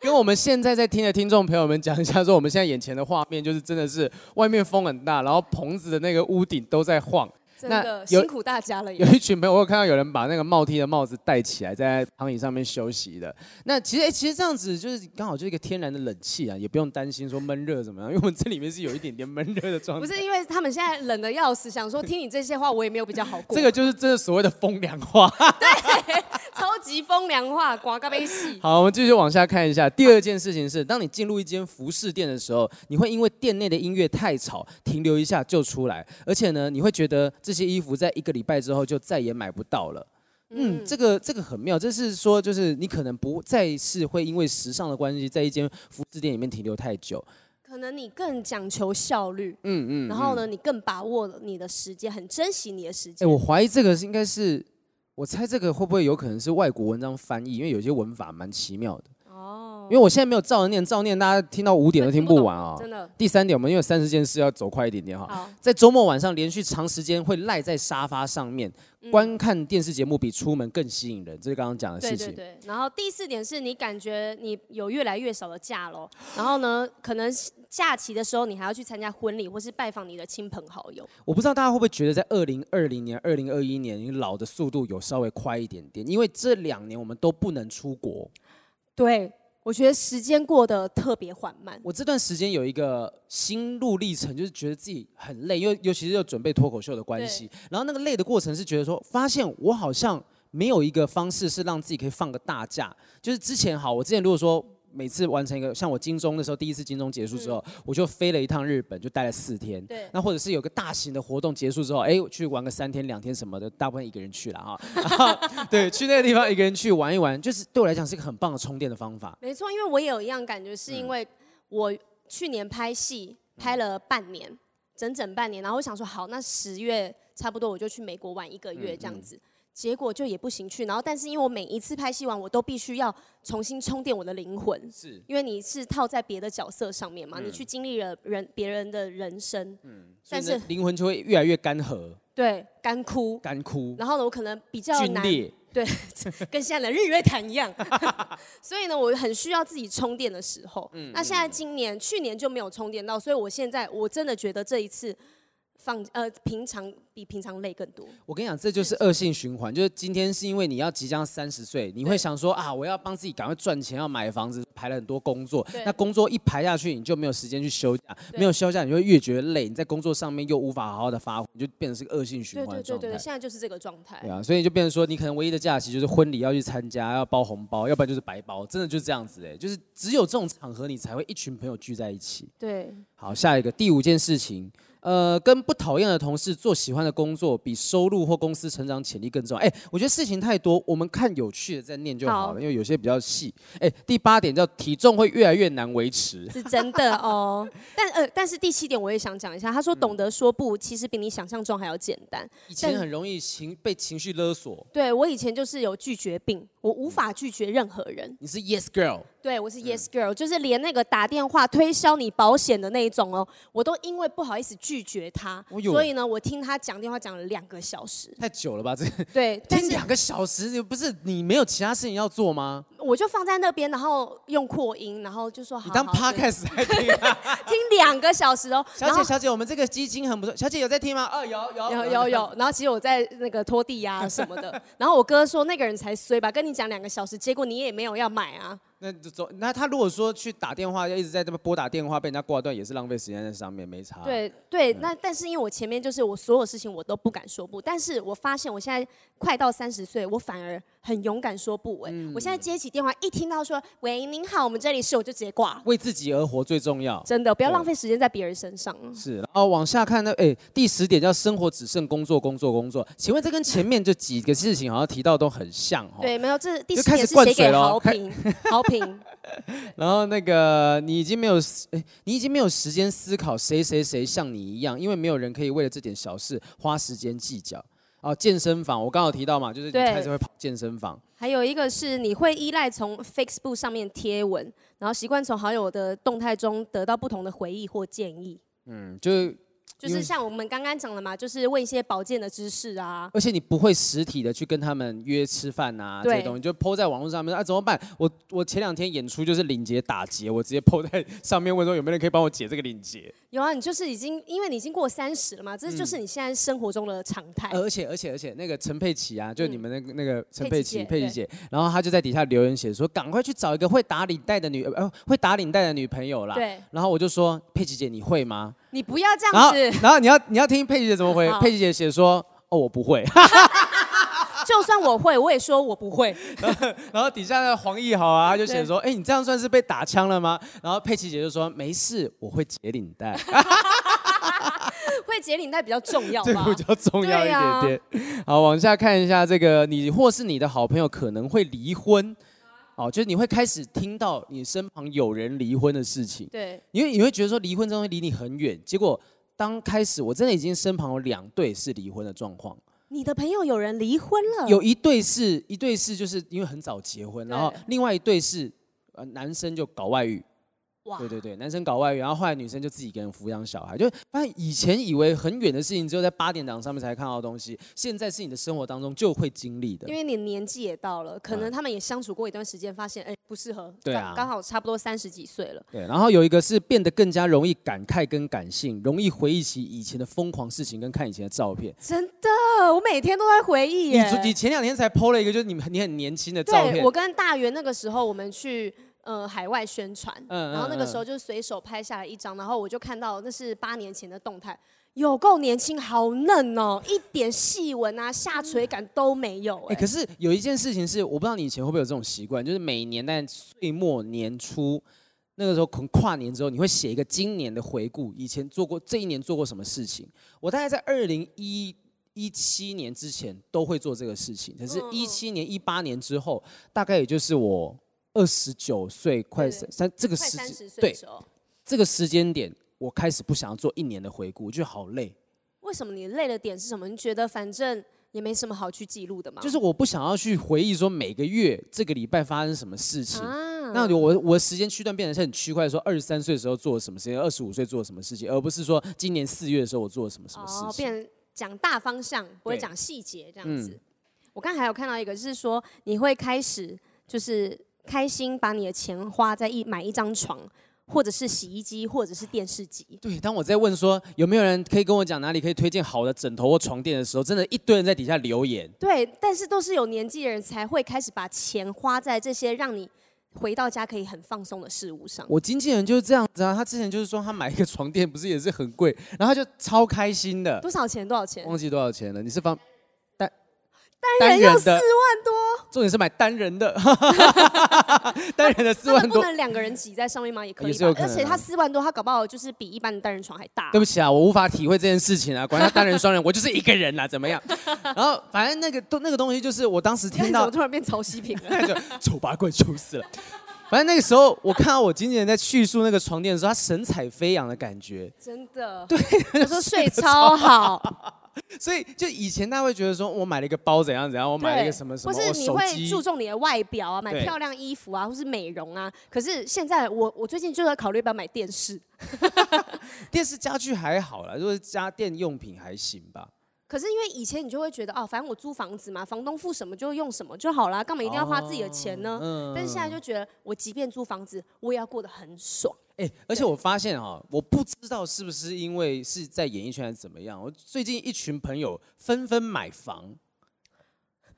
跟我们现在在听的听众朋友们讲一下，说我们现在眼前的画面就是真的是外面风很大，然后棚子的那个屋顶都在晃。真的辛苦大家了。有一群朋友，我有看到有人把那个帽 T 的帽子戴起来，在躺椅上面休息的。那其实，哎，其实这样子就是刚好就是一个天然的冷气啊，也不用担心说闷热怎么样，因为我们这里面是有一点点闷热的状态。不是因为他们现在冷的要死，想说听你这些话，我也没有比较好过。*laughs* 这个就是真的所谓的风凉话。*laughs* 对，超级风凉话，刮个悲喜。*laughs* 好，我们继续往下看一下。第二件事情是，当你进入一间服饰店的时候，你会因为店内的音乐太吵，停留一下就出来，而且呢，你会觉得这些衣服在一个。礼拜之后就再也买不到了。嗯，这个这个很妙，这是说就是你可能不再是会因为时尚的关系，在一间服饰店里面停留太久。可能你更讲求效率，嗯嗯，然后呢，你更把握了你的时间，很珍惜你的时间。哎，我怀疑这个是应该是，我猜这个会不会有可能是外国文章翻译，因为有些文法蛮奇妙的。哦因为我现在没有照着念，照念大家听到五点都听不完啊！*laughs* 真的。第三点，我们因为三十件事要走快一点点哈。在周末晚上连续长时间会赖在沙发上面观看电视节目，比出门更吸引人。这是刚刚讲的事情。对对对。然后第四点是你感觉你有越来越少的假喽。然后呢，可能假期的时候你还要去参加婚礼或是拜访你的亲朋好友。我不知道大家会不会觉得在二零二零年、二零二一年，你老的速度有稍微快一点点，因为这两年我们都不能出国。对。我觉得时间过得特别缓慢。我这段时间有一个心路历程，就是觉得自己很累，因为尤其是要准备脱口秀的关系。然后那个累的过程是觉得说，发现我好像没有一个方式是让自己可以放个大假。就是之前好，我之前如果说。每次完成一个，像我金钟的时候，第一次金钟结束之后，嗯、我就飞了一趟日本，就待了四天。对。那或者是有个大型的活动结束之后，哎，我去玩个三天两天什么的，大部分一个人去了哈。*laughs* 对，去那个地方一个人去玩一玩，就是对我来讲是一个很棒的充电的方法。没错，因为我也有一样感觉，是因为我去年拍戏拍了半年，整整半年，然后我想说，好，那十月差不多我就去美国玩一个月这样子。嗯嗯结果就也不行去，然后但是因为我每一次拍戏完，我都必须要重新充电我的灵魂，是。因为你是套在别的角色上面嘛，嗯、你去经历了人别人的人生，嗯，但是灵魂就会越来越干涸，对，干枯，干枯，然后呢，我可能比较难，裂。对，*laughs* 跟现在的日月潭一样，*laughs* 所以呢，我很需要自己充电的时候，嗯，那现在今年去年就没有充电到，所以我现在我真的觉得这一次放呃平常。比平常累更多。我跟你讲，这就是恶性循环。就是今天是因为你要即将三十岁，你会想说啊，我要帮自己赶快赚钱，要买房子，排了很多工作。那工作一排下去，你就没有时间去休假，没有休假，你就会越觉得累。你在工作上面又无法好好的发挥，你就变成是个恶性循环状态。对对对，现在就是这个状态。对啊，所以就变成说，你可能唯一的假期就是婚礼要去参加，要包红包，要不然就是白包，真的就是这样子哎，就是只有这种场合，你才会一群朋友聚在一起。对，好，下一个第五件事情。呃，跟不讨厌的同事做喜欢的工作，比收入或公司成长潜力更重要。哎，我觉得事情太多，我们看有趣的再念就好了，好，因为有些比较细。哎，第八点叫体重会越来越难维持，*laughs* 是真的哦。*laughs* 但呃，但是第七点我也想讲一下，他说懂得说不，其实比你想象中还要简单。以前很容易情被情绪勒索。对，我以前就是有拒绝病，我无法拒绝任何人。你是 Yes Girl。对，我是 Yes Girl，、嗯、就是连那个打电话推销你保险的那一种哦，我都因为不好意思拒绝他，哦、所以呢，我听他讲电话讲了两个小时。太久了吧？这个对，*laughs* 听两个小时，不是你没有其他事情要做吗？我就放在那边，然后用扩音，然后就说好。你当 Podcast 在听、啊？听两个小时哦。*laughs* 小姐，小姐，我们这个基金很不错。小姐有在听吗？哦，有有有有有。*laughs* 然后其实我在那个拖地呀、啊、什么的。然后我哥说那个人才衰吧，跟你讲两个小时，结果你也没有要买啊。那就走。那他如果说去打电话，要一直在这边拨打电话，被人家挂断，也是浪费时间在上面，没差。对对，那但是因为我前面就是我所有事情我都不敢说不，但是我发现我现在快到三十岁，我反而很勇敢说不。哎，我现在接起电话，一听到说喂，您好，我们这里是，我就直接挂。为自己而活最重要。真的，不要浪费时间在别人身上。是，然后往下看呢，哎，第十点叫生活只剩工作，工作，工作。请问这跟前面这几个事情好像提到都很像哈？对，没有，这第十点是谁给好评，*laughs* 好评。然后那个你已经没有，哎，你已经没有时间思考谁谁谁像你一样，因为没有人可以为了这点小事花时间计较。哦，健身房，我刚好提到嘛，就是你开始会跑健身房。还有一个是你会依赖从 Facebook 上面贴文，然后习惯从好友的动态中得到不同的回忆或建议。嗯，就。就是像我们刚刚讲的嘛，就是问一些保健的知识啊。而且你不会实体的去跟他们约吃饭啊，这些东西就 po 在网络上面啊，怎么办？我我前两天演出就是领结打结，我直接 po 在上面问说有没有人可以帮我解这个领结。有啊，你就是已经因为你已经过三十了嘛，这就是你现在生活中的常态。而且而且而且那个陈佩琪啊，就你们那个那个陈佩琪佩琪姐，然后她就在底下留言写说，赶快去找一个会打领带的女呃会打领带的女朋友啦。对。然后我就说佩琪姐你会吗？你不要这样子。然后你要你要听佩琪姐怎么回？佩琪姐写说：“哦，我不会。*laughs* ”就算我会，我也说我不会。*laughs* 然后底下的黄义豪啊，他就写说：“哎，你这样算是被打枪了吗？”然后佩奇姐就说：“没事，我会解领带。*laughs* ”会解领带比较重要吧？这个比较重要一点点。好，往下看一下这个，你或是你的好朋友可能会离婚。哦，就是你会开始听到你身旁有人离婚的事情，对，因为你会觉得说离婚这东西离你很远，结果当开始我真的已经身旁有两对是离婚的状况。你的朋友有人离婚了？有一对是一对是就是因为很早结婚，然后另外一对是呃男生就搞外遇。哇对对对，男生搞外遇，然后后来女生就自己一个人抚养小孩，就发现以前以为很远的事情，只有在八点档上面才看到的东西，现在是你的生活当中就会经历的。因为你年纪也到了，可能他们也相处过一段时间，发现哎不适合，对啊，刚好差不多三十几岁了。对，然后有一个是变得更加容易感慨跟感性，容易回忆起以前的疯狂事情跟看以前的照片。真的，我每天都在回忆耶。你你前两天才 PO 了一个，就是你们你很年轻的照片。对，我跟大元那个时候我们去。呃，海外宣传，然后那个时候就随手拍下来一张，然后我就看到那是八年前的动态，有够年轻，好嫩哦，一点细纹啊、下垂感都没有。哎，可是有一件事情是，我不知道你以前会不会有这种习惯，就是每年在岁末年初那个时候，可能跨年之后，你会写一个今年的回顾，以前做过这一年做过什么事情。我大概在二零一一七年之前都会做这个事情，可是一七年、一八年之后，大概也就是我。二十九岁，快三三这个时间，对，这个时间点，我开始不想要做一年的回顾，我觉得好累。为什么你累的点是什么？你觉得反正也没什么好去记录的嘛？就是我不想要去回忆说每个月这个礼拜发生什么事情。啊、那我我的时间区段变得是很区块，说二十三岁的时候做了什么事情，二十五岁做了什么事情，而不是说今年四月的时候我做了什么什么事情。哦，变讲大方向，不会讲细节这样子。嗯、我刚才还有看到一个，就是说你会开始就是。开心把你的钱花在一买一张床，或者是洗衣机，或者是电视机。对，当我在问说有没有人可以跟我讲哪里可以推荐好的枕头或床垫的时候，真的一堆人在底下留言。对，但是都是有年纪的人才会开始把钱花在这些让你回到家可以很放松的事物上。我经纪人就是这样子啊，他之前就是说他买一个床垫不是也是很贵，然后他就超开心的。多少钱？多少钱？忘记多少钱了？你是方？单人要四万多，重点是买单人的，*laughs* 单人的四万多，不能两个人挤在上面吗？也可以吧，而且他四万多，他搞不好就是比一般的单人床还大。对不起啊，我无法体会这件事情啊，管他单人双人，我就是一个人啊，怎么样？*laughs* 然后反正那个都那个东西就是我当时听到，突然变曹希平了？*laughs* 丑八怪丑死了。反正那个时候我看到我经纪人在叙述那个床垫的时候，他神采飞扬的感觉，真的，对，他说睡超好。所以，就以前大家会觉得说，我买了一个包怎样怎样，我买了一个什么什么，或是你会注重你的外表啊，买漂亮衣服啊，或是美容啊。可是现在我，我我最近就在考虑要不要买电视。*laughs* 电视家具还好啦，如果是家电用品还行吧。可是因为以前你就会觉得哦，反正我租房子嘛，房东付什么就用什么就好啦，干嘛一定要花自己的钱呢？哦嗯、但是现在就觉得，我即便租房子，我也要过得很爽。哎、欸，而且我发现啊，我不知道是不是因为是在演艺圈还是怎么样，我最近一群朋友纷纷买房。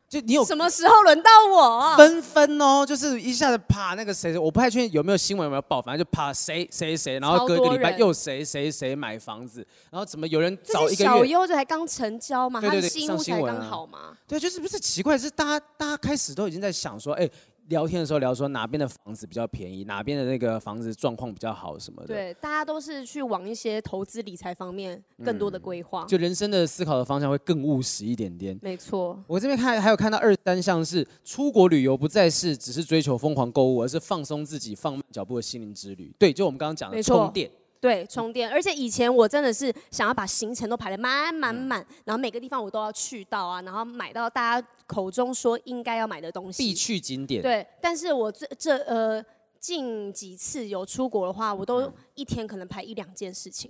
就你有什么时候轮到我？纷纷哦，就是一下子啪那个谁，我不太确定有没有新闻有没有报，反正就啪谁谁谁，然后隔一个礼拜又谁谁谁买房子，然后怎么有人找一个月？小优就才刚成交嘛，对对对，他的新屋才刚好嘛。对，就是不是奇怪，是大家大家开始都已经在想说，哎。聊天的时候聊说哪边的房子比较便宜，哪边的那个房子状况比较好什么的。对，大家都是去往一些投资理财方面更多的规划，嗯，就人生的思考的方向会更务实一点点。没错，我这边看还有看到二三项是出国旅游不再是只是追求疯狂购物，而是放松自己、放慢脚步的心灵之旅。对，就我们刚刚讲的充电。对，充电，而且以前我真的是想要把行程都排得满满满，然后每个地方我都要去到啊，然后买到大家口中说应该要买的东西，必去景点。对，但是我这这呃近几次有出国的话，我都一天可能排一两件事情，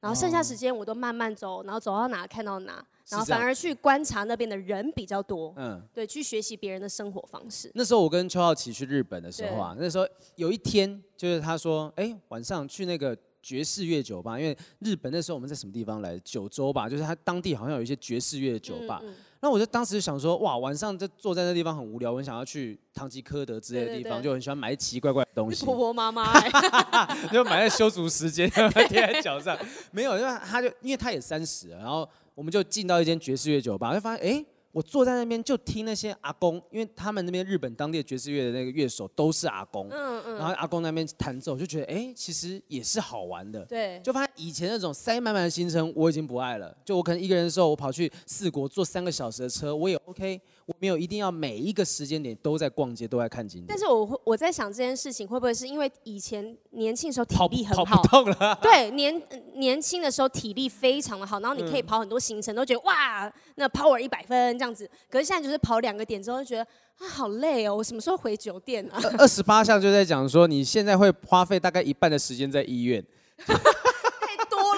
然后剩下时间我都慢慢走，然后走到哪看到哪，然后反而去观察那边的人比较多，嗯，对，去学习别人的生活方式。那时候我跟邱浩奇去日本的时候啊，那时候有一天就是他说，哎，晚上去那个。爵士乐酒吧，因为日本那时候我们在什么地方来？九州吧，就是他当地好像有一些爵士乐酒吧。那、我就当时就想说，哇，晚上就坐在那地方很无聊，我很想要去唐吉诃德之类的地方，就很喜欢买奇奇怪怪的东西。*laughs* 婆婆妈妈、欸，*laughs* 就买在修足时间 *laughs* 贴在脚上。没有，因为他就因为他也三十了，然后我们就进到一间爵士乐酒吧，就发现哎。欸我坐在那边就听那些阿公，因为他们那边日本当地的爵士乐的那个乐手都是阿公，嗯嗯，然后阿公那边弹奏，就觉得哎、欸，其实也是好玩的，对，就发现以前那种塞满满的行程我已经不爱了，就我可能一个人的时候，我跑去四国坐三个小时的车，我也 OK。我没有一定要每一个时间点都在逛街，都在看景点。但是我会我在想这件事情会不会是因为以前年轻的时候体力很好，跑不动了。对，年年轻的时候体力非常的好，然后你可以跑很多行程，都觉得哇，那 power 一百分这样子。可是现在就是跑两个点之后，就觉得啊好累哦，我什么时候回酒店啊？二十八项就在讲说，你现在会花费大概一半的时间在医院。*laughs*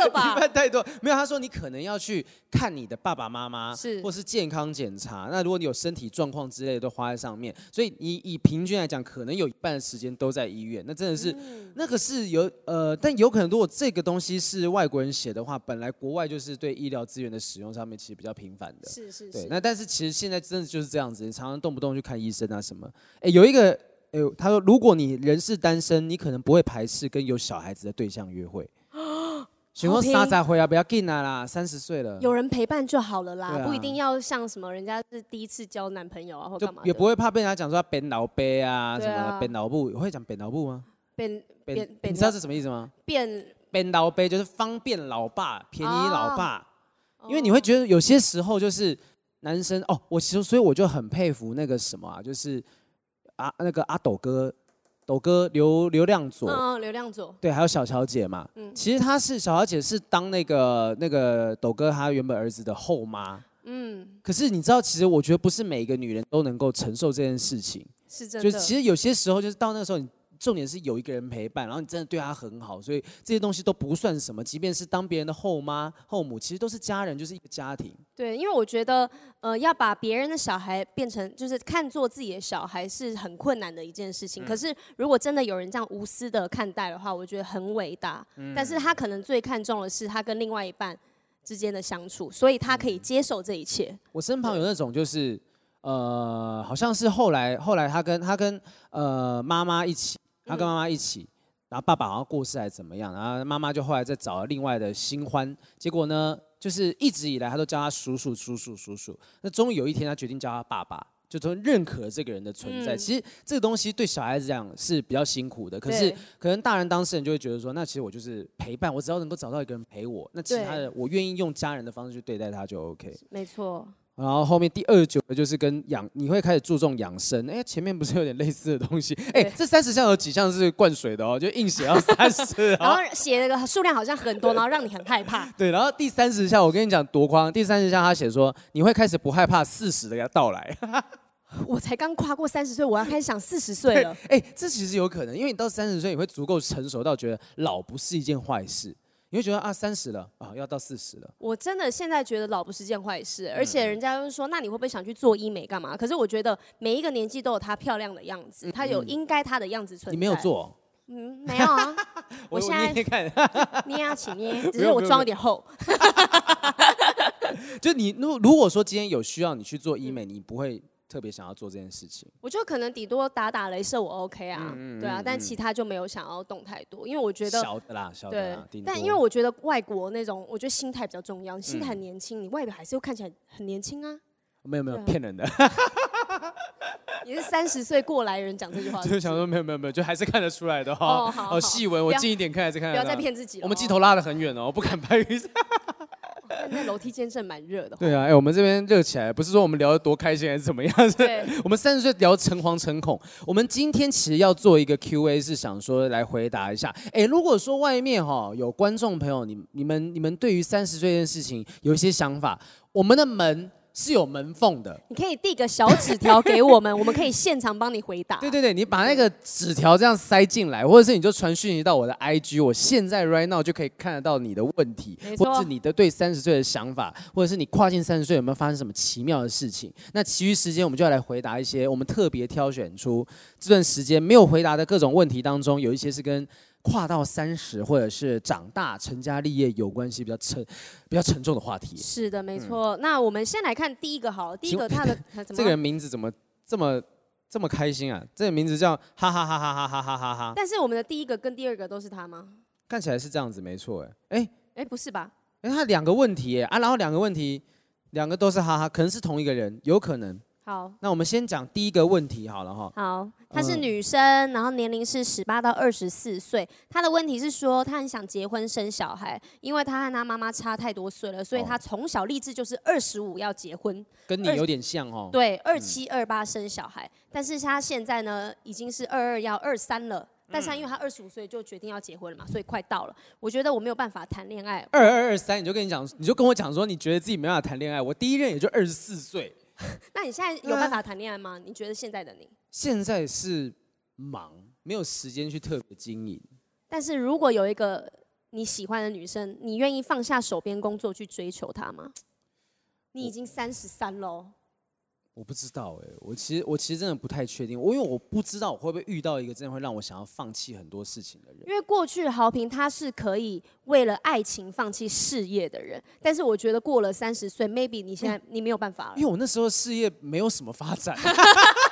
一半太多，没有。他说你可能要去看你的爸爸妈妈，是，或是健康检查。那如果你有身体状况之类的，都花在上面。所以你以平均来讲，可能有一半的时间都在医院。那真的是，嗯、那个是有呃，但有可能如果这个东西是外国人写的话，本来国外就是对医疗资源的使用上面其实比较频繁的。是是是。对，那但是其实现在真的就是这样子，你常常动不动去看医生啊什么。哎，有一个，哎，他说如果你人是单身，你可能不会排斥跟有小孩子的对象约会。请问三十岁啊，不要紧啊啦，三十岁了，有人陪伴就好了啦，啊、不一定要像什么人家是第一次交男朋友啊，或干嘛，也不会怕被人家讲说变老爸啊，什么变老布，会讲变老布吗？变变你知道是什么意思吗？变。变老爸就是方便老爸，便宜老爸，哦、因为你会觉得有些时候就是男生哦，我其实所以我就很佩服那个什么啊，就是啊那个阿斗哥。斗哥刘刘亮佐，嗯，刘亮佐，对，还有小乔姐嘛，嗯，其实她是小乔姐是当那个那个抖哥他原本儿子的后妈，嗯，可是你知道，其实我觉得不是每一个女人都能够承受这件事情，是真的，就其实有些时候就是到那个时候你。重点是有一个人陪伴，然后你真的对他很好，所以这些东西都不算什么。即便是当别人的后妈、后母，其实都是家人，就是一个家庭。对，因为我觉得，呃，要把别人的小孩变成就是看作自己的小孩是很困难的一件事情。嗯、可是如果真的有人这样无私的看待的话，我觉得很伟大。嗯、但是他可能最看重的是他跟另外一半之间的相处，所以他可以接受这一切。嗯、我身旁有那种就是。呃，好像是后来，后来他跟他跟呃妈妈一起，他跟妈妈一起，然后爸爸好像过世还是怎么样，然后妈妈就后来再找了另外的新欢，结果呢，就是一直以来他都叫他叔叔叔叔叔叔，那终于有一天他决定叫他爸爸，就从认可这个人的存在。嗯、其实这个东西对小孩子讲是比较辛苦的，可是可能大人当事人就会觉得说，那其实我就是陪伴，我只要能够找到一个人陪我，那其他的我愿意用家人的方式去对待他就 OK。没错。然后后面第二九个就是跟养，你会开始注重养生。哎，前面不是有点类似的东西？*laughs* 哎，这三十项有几项是灌水的哦，就硬写要三十。然后写那个数量好像很多，*laughs* 然后让你很害怕。对，然后第三十项我跟你讲多夸张，第三十项他写说你会开始不害怕四十的到来。*laughs* 我才刚跨过三十岁，我要开始想四十岁了。哎，这其实有可能，因为你到三十岁你会足够成熟到觉得老不是一件坏事。你会觉得啊，三十了啊，要到四十了。我真的现在觉得老不是件坏事，而且人家就是说，那你会不会想去做医美干嘛？可是我觉得每一个年纪都有她漂亮的样子，她有应该她的样子存在。你没有做？嗯，没有啊。*laughs* 我现在看 *laughs* 捏啊，请捏，*laughs* 只是我妆有点厚。就你如如果说今天有需要你去做医美，你不会。特别想要做这件事情，我就可能顶多打打镭射，我 OK 啊，嗯嗯、对啊，但其他就没有想要动太多，因为我觉得小的啦，小的啦，对，但因为我觉得外国那种，我觉得心态比较重要，心态很年轻，嗯、你外表还是会看起来很年轻啊。没有没有骗人的，*laughs* 你是三十岁过来人讲这句话，*laughs* 就是想说没有没有没有，就还是看得出来的哈。哦，细纹，我近一点看还是看得。不要再骗自己了。我们镜头拉得很远哦，我不敢拍。*laughs* 那楼梯间真的蛮热的。对啊，哎，我们这边热起来，不是说我们聊得多开心还是怎么样？对，*laughs* 我们三十岁聊诚惶诚恐。我们今天其实要做一个 Q&A，是想说来回答一下。哎，如果说外面哈有观众朋友，你你们你们对于三十岁这件事情有一些想法，我们的门。是有门缝的，你可以递个小纸条给我们，*laughs* 我们可以现场帮你回答。对对对，你把那个纸条这样塞进来，或者是你就传讯息到我的 IG，我现在 right now 就可以看得到你的问题，或者是你的对三十岁的想法，或者是你跨进三十岁有没有发生什么奇妙的事情？那其余时间我们就要来回答一些我们特别挑选出这段时间没有回答的各种问题当中，有一些是跟。跨到三十，或者是长大成家立业有关系比较沉、比较沉重的话题。是的，没错。嗯、那我们先来看第一个好了，第一个他的 *laughs* 这个人名字怎么这么这么开心啊？这个名字叫哈哈哈哈哈哈哈哈哈。但是我们的第一个跟第二个都是他吗？看起来是这样子，没错。哎哎哎，不是吧？哎，他两个问题啊，然后两个问题，两个都是哈哈，可能是同一个人，有可能。好，那我们先讲第一个问题好了哈。好，她是女生，然后年龄是十八到二十四岁。她的问题是说，她很想结婚生小孩，因为她和她妈妈差太多岁了，所以她从小立志就是二十五要结婚。跟你有点像哦。对，二七二八生小孩，嗯、但是她现在呢已经是二二要二三了，但是因为她二十五岁就决定要结婚了嘛，所以快到了。我觉得我没有办法谈恋爱。二二二三，你就跟你讲，你就跟我讲说，你觉得自己没办法谈恋爱。我第一任也就二十四岁。*laughs* 那你现在有办法谈恋爱吗？你觉得现在的你？现在是忙，没有时间去特别经营。但是如果有一个你喜欢的女生，你愿意放下手边工作去追求她吗？你已经三十三喽。我不知道哎、欸，我其实我其实真的不太确定，我因为我不知道我会不会遇到一个真的会让我想要放弃很多事情的人。因为过去豪平他是可以为了爱情放弃事业的人，但是我觉得过了三十岁，maybe 你现在你没有办法了。因为我那时候事业没有什么发展。*laughs*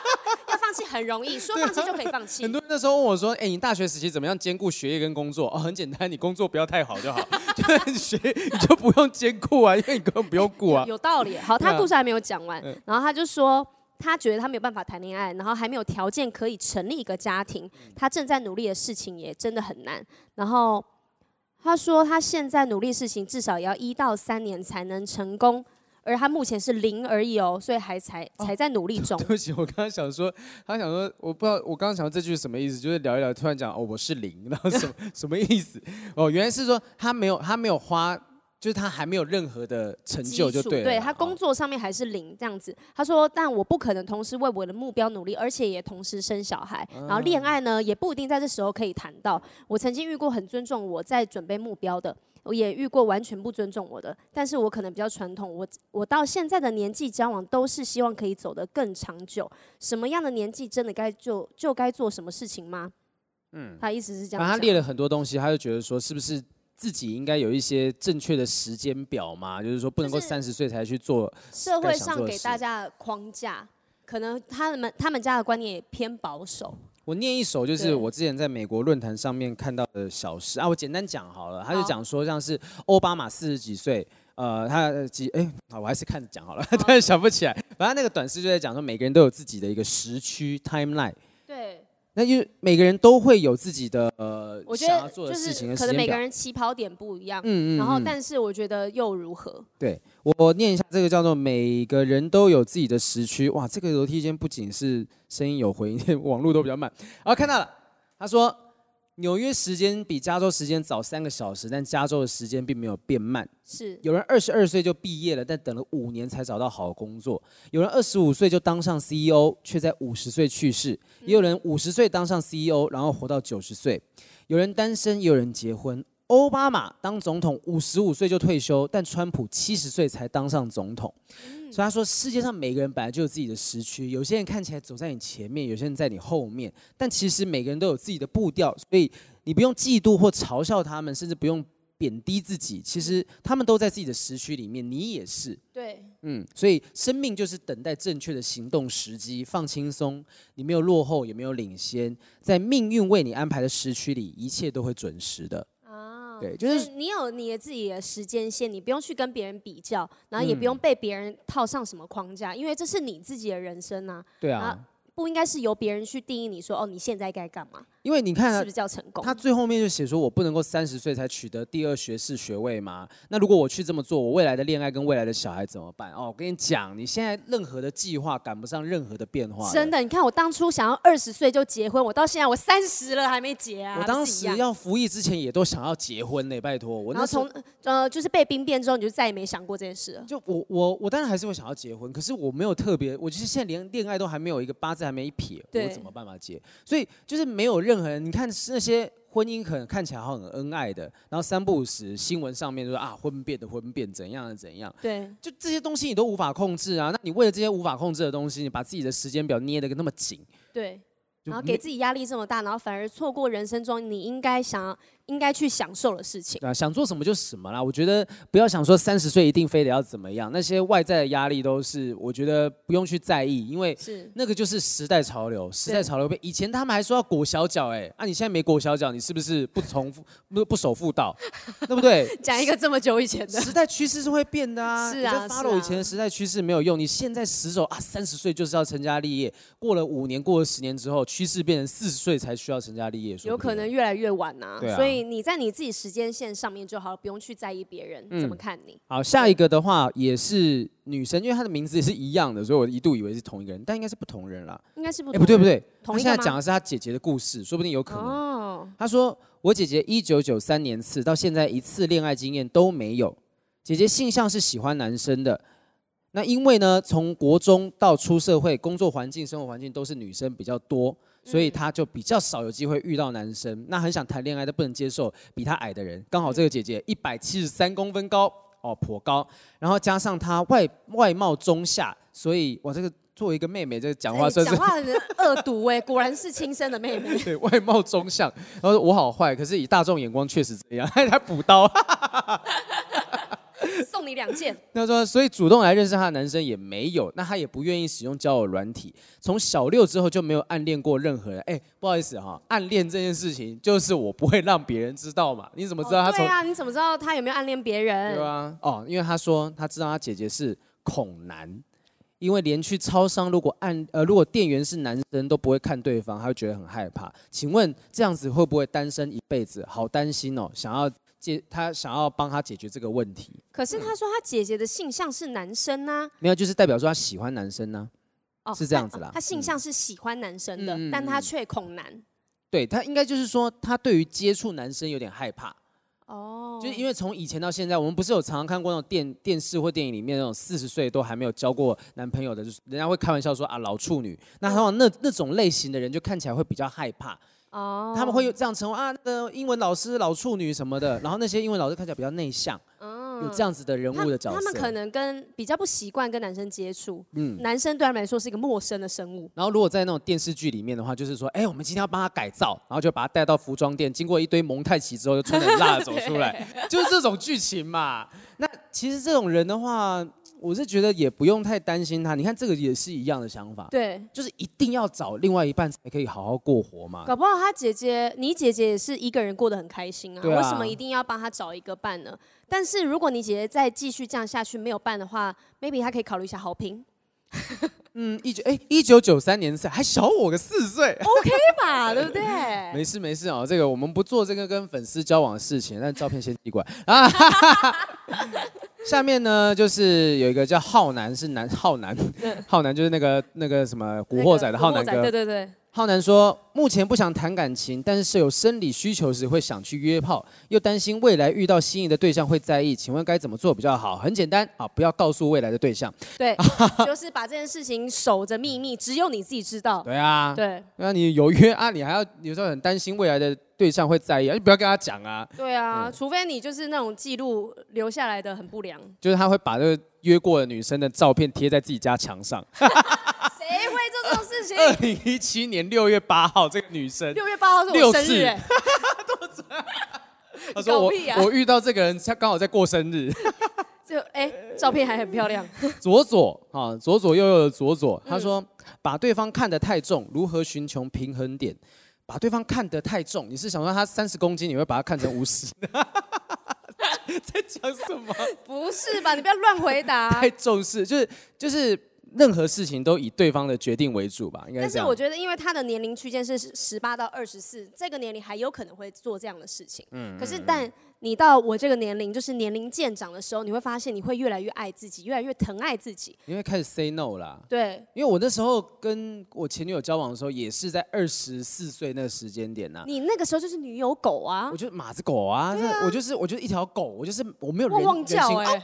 放弃很容易，*laughs* 说放弃就可以放弃。很多人那时候问我说：“哎、欸，你大学时期怎么样兼顾学业跟工作？”哦，很简单，你工作不要太好就好，*laughs* 就是 *laughs* 学你就不用兼顾啊，因为你根本不用顾啊。有道理。好，他故事还没有讲完，啊、然后他就说他觉得他没有办法谈恋爱，然后还没有条件可以成立一个家庭，他正在努力的事情也真的很难。然后他说他现在努力事情至少也要一到三年才能成功。而他目前是零而已哦，所以还才才在努力中。哦、*laughs* 对不起，我刚刚想说，他想说，我不知道，我刚刚想说这句是什么意思，就是聊一聊，突然讲哦，我是零，然后什么 *laughs* 什么意思？哦，原来是说他没有他没有花就是他还没有任何的成就，就对了。对，他工作上面还是零这样子。他说，但我不可能同时为我的目标努力，而且也同时生小孩。然后恋爱呢，也不一定在这时候可以谈到。我曾经遇过很尊重我在准备目标的，我也遇过完全不尊重我的。但是我可能比较传统，我我到现在的年纪交往都是希望可以走得更长久。什么样的年纪真的该就就该做什么事情吗？嗯，他意思是这样。他列了很多东西，他就觉得说，是不是？自己应该有一些正确的时间表嘛，就是说不能够三十岁才去做。社会上给大家的框架，可能他们他们家的观念也偏保守。我念一首，就是我之前在美国论坛上面看到的小诗啊，我简单讲好了，他就讲说像是奥巴马四十几岁，呃，他几哎，好，我还是看着讲好了，*laughs* 突然想不起来，反正那个短诗就在讲说每个人都有自己的一个时区 timeline。对。那就每个人都会有自己的呃，我觉得就是可能每个人起跑点不一样，嗯嗯，然后但是我觉得又如何？对，我念一下这个叫做每个人都有自己的时区，哇，这个楼梯间不仅是声音有回音，*laughs* 网络都比较慢。好，看到了，他说。纽约时间比加州时间早三个小时，但加州的时间并没有变慢。是有人二十二岁就毕业了，但等了五年才找到好工作；有人二十五岁就当上 CEO，却在五十岁去世；也有人五十岁当上 CEO，然后活到九十岁；有人单身，也有人结婚。奥巴马当总统五十五岁就退休，但川普七十岁才当上总统。所以他说，世界上每个人本来就有自己的时区，有些人看起来走在你前面，有些人在你后面，但其实每个人都有自己的步调，所以你不用嫉妒或嘲笑他们，甚至不用贬低自己。其实他们都在自己的时区里面，你也是。对，嗯，所以生命就是等待正确的行动时机，放轻松，你没有落后，也没有领先，在命运为你安排的时区里，一切都会准时的。对，就是你有你的自己的时间线，你不用去跟别人比较，然后也不用被别人套上什么框架，因为这是你自己的人生啊。对啊，不应该是由别人去定义你说哦，你现在该干嘛。因为你看，是不是叫成功？他最后面就写说，我不能够三十岁才取得第二学士学位吗？那如果我去这么做，我未来的恋爱跟未来的小孩怎么办？哦，我跟你讲，你现在任何的计划赶不上任何的变化。真的，你看我当初想要二十岁就结婚，我到现在我三十了还没结啊。我当时要服役之前也都想要结婚呢，拜托我。然后从呃，就是被兵变之后，你就再也没想过这件事了。就我我我当然还是会想要结婚，可是我没有特别，我就是现在连恋爱都还没有一个八字还没一撇，我怎么办法结？所以就是没有任何人，你看。那些婚姻可能看起来好像很恩爱的，然后三不五时新闻上面就说啊婚变的婚变怎样的怎样，对，就这些东西你都无法控制啊。那你为了这些无法控制的东西，你把自己的时间表捏得那么紧，对，然后给自己压力这么大，然后反而错过人生中你应该想要。应该去享受的事情。对啊，想做什么就什么啦。我觉得不要想说三十岁一定非得要怎么样，那些外在的压力都是我觉得不用去在意，因为那个就是时代潮流。时代潮流被以前他们还说要裹小脚，哎，啊，你现在没裹小脚，你是不是不重复不不守妇道，对不对？*laughs* 讲一个这么久以前的时代趋势是会变的啊。是啊，你 follow 以前的时代趋势没有用，你现在死守啊，三十岁就是要成家立业，过了五年，过了十年之后，趋势变成四十岁才需要成家立业，有可能越来越晚呐。对啊，所以你在你自己。时间线上面就好了，不用去在意别人怎么看你。好，下一个的话也是女生，因为她的名字也是一样的，所以我一度以为是同一个人，但应该是不同人啦。应该是不哎，不对不对，同现在讲的是她姐姐的故事，说不定有可能。哦。她说我姐姐一九九三年次，到现在一次恋爱经验都没有。姐姐性向是喜欢男生的，那因为呢，从国中到出社会，工作环境、生活环境都是女生比较多。所以她就比较少有机会遇到男生，那很想谈恋爱但不能接受比她矮的人。刚好这个姐姐一百七十三公分高，哦，颇高。然后加上她外外貌中下，所以我这个作为一个妹妹，这个讲话算是讲话很恶毒哎，*laughs* 果然是亲生的妹妹。对，*laughs* 外貌中相，然后我好坏，可是以大众眼光确实这样，*laughs* 还补刀。*laughs* 送你两件。*laughs* 他说，所以主动来认识他的男生也没有，那他也不愿意使用交友软体。从小六之后就没有暗恋过任何人。哎，不好意思哈，暗恋这件事情就是我不会让别人知道嘛。你怎么知道他从？对啊，你怎么知道他有没有暗恋别人？对啊，哦，因为他说他知道他姐姐是恐男，因为连去超商如果按呃如果店员是男生都不会看对方，他会觉得很害怕。请问这样子会不会单身一辈子？好担心哦，想要。解他想要帮他解决这个问题，可是他说他姐姐的性向是男生呢？没有，就是代表说他喜欢男生呢？哦，是这样子啦。他性向是喜欢男生的，但他却恐男。对，他应该就是说他对于接触男生有点害怕。哦，就是因为从以前到现在，我们不是有常常看过那种电电视或电影里面那种四十岁都还没有交过男朋友的，就是人家会开玩笑说啊老处女。那通常那那种类型的人就看起来会比较害怕。哦。Oh. 他们会有这样称呼啊，那个英文老师老处女什么的，然后那些英文老师看起来比较内向。有这样子的人物的角色，他们可能跟比较不习惯跟男生接触，嗯，男生对他们来说是一个陌生的生物。然后如果在那种电视剧里面的话，就是说，哎，我们今天要帮他改造，然后就把他带到服装店，经过一堆蒙太奇之后，就穿着很辣的走出来，就是这种剧情嘛。那其实这种人的话。我是觉得也不用太担心他，你看这个也是一样的想法，对，就是一定要找另外一半才可以好好过活嘛。搞不好他姐姐，你姐姐也是一个人过得很开心啊，啊为什么一定要帮他找一个伴呢？但是如果你姐姐再继续这样下去没有伴的话，maybe 他可以考虑一下好评。*laughs* 嗯，一九哎，一九九三年生，还小我个四岁，OK 吧，*laughs* 对不对？没事没事啊，这个我们不做这个跟粉丝交往的事情，但照片先寄过来啊。下面呢，就是有一个叫浩南，是男浩南，*laughs* 浩南就是那个那个什么古惑仔的浩南哥，对对对。浩南说，目前不想谈感情，但是是有生理需求时会想去约炮，又担心未来遇到心仪的对象会在意，请问该怎么做比较好？很简单啊，不要告诉未来的对象。对，*laughs* 就是把这件事情守着秘密，只有你自己知道。对啊，对，那你有约啊，你还要有时候很担心未来的对象会在意啊，你不要跟他讲啊。对啊，嗯、除非你就是那种记录留下来的很不良，就是他会把这个约过的女生的照片贴在自己家墙上。*laughs* 谁会做这种事情？二零一七年六月八号，这个女生六月八号是我生日，*laughs* 他 *laughs* 说我我遇到这个人，他刚好在过生日。*laughs* 就哎，照片还很漂亮。左左啊，左左右右的左左，他说把对方看得太重，如何寻求平衡点？把对方看得太重，你是想说他三十公斤，你会把他看成五十？在讲什么？不是吧？你不要乱回答。太重视，就是就是。任何事情都以对方的决定为主吧，应该。但是我觉得，因为他的年龄区间是十八到二十四，这个年龄还有可能会做这样的事情。嗯。可是，但你到我这个年龄，就是年龄渐长的时候，你会发现你会越来越爱自己，越来越疼爱自己。你会开始 say no 啦。对。因为我那时候跟我前女友交往的时候，也是在二十四岁那个时间点呐。你那个时候就是女友狗啊。我就是马子狗啊。啊。我就是我就是一条狗，我就是我没有人汪汪叫哎。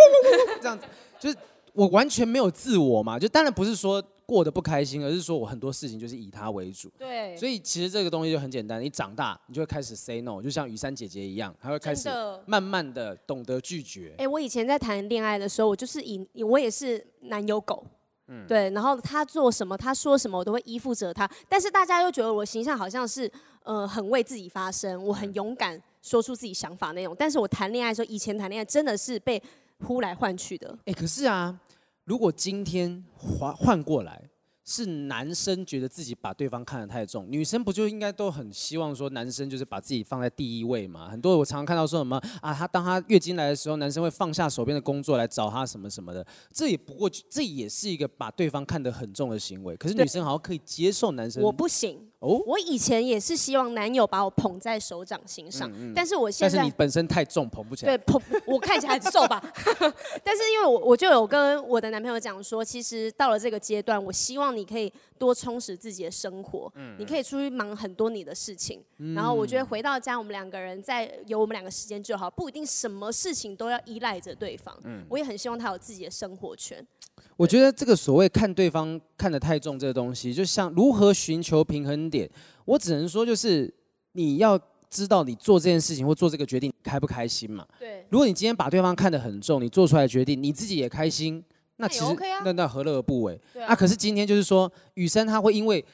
*laughs* 这样子就是。我完全没有自我嘛，就当然不是说过得不开心，而是说我很多事情就是以他为主。对。所以其实这个东西就很简单，你长大你就会开始 say no，就像雨珊姐姐一样，她会开始慢慢的懂得拒绝。哎、欸，我以前在谈恋爱的时候，我就是以我也是男友狗，嗯，对，然后他做什么，他说什么，我都会依附着他。但是大家又觉得我形象好像是呃很为自己发声，我很勇敢说出自己想法那种。但是我谈恋爱的时候，以前谈恋爱真的是被呼来唤去的。哎、欸，可是啊。如果今天换换过来，是男生觉得自己把对方看得太重，女生不就应该都很希望说男生就是把自己放在第一位嘛？很多我常常看到说什么啊，他当他月经来的时候，男生会放下手边的工作来找他什么什么的，这也不过这也是一个把对方看得很重的行为。可是女生好像可以接受男生，我不行。哦，我以前也是希望男友把我捧在手掌心上，嗯嗯、但是我现在，但是你本身太重，捧不起来。对，捧我看起来很瘦吧，*laughs* 但是因为我我就有跟我的男朋友讲说，其实到了这个阶段，我希望你可以多充实自己的生活，嗯、你可以出去忙很多你的事情，嗯、然后我觉得回到家，我们两个人在有我们两个时间就好，不一定什么事情都要依赖着对方。嗯，我也很希望他有自己的生活圈。我觉得这个所谓看对方看得太重这个东西，就像如何寻求平衡点，我只能说就是你要知道你做这件事情或做这个决定开不开心嘛。对。如果你今天把对方看得很重，你做出来的决定你自己也开心，那其实那那何乐而不为？对啊。啊，可是今天就是说，雨生他会因为。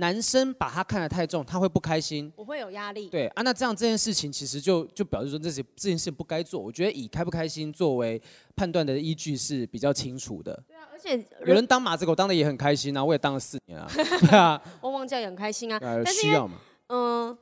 男生把他看得太重，他会不开心，我会有压力。对啊，那这样这件事情其实就就表示说，这些这件事情不该做。我觉得以开不开心作为判断的依据是比较清楚的。对啊，而且有人当马子狗当的也很开心啊，我也当了四年啊。对啊，汪汪叫也很开心啊。但是需要嘛？嗯，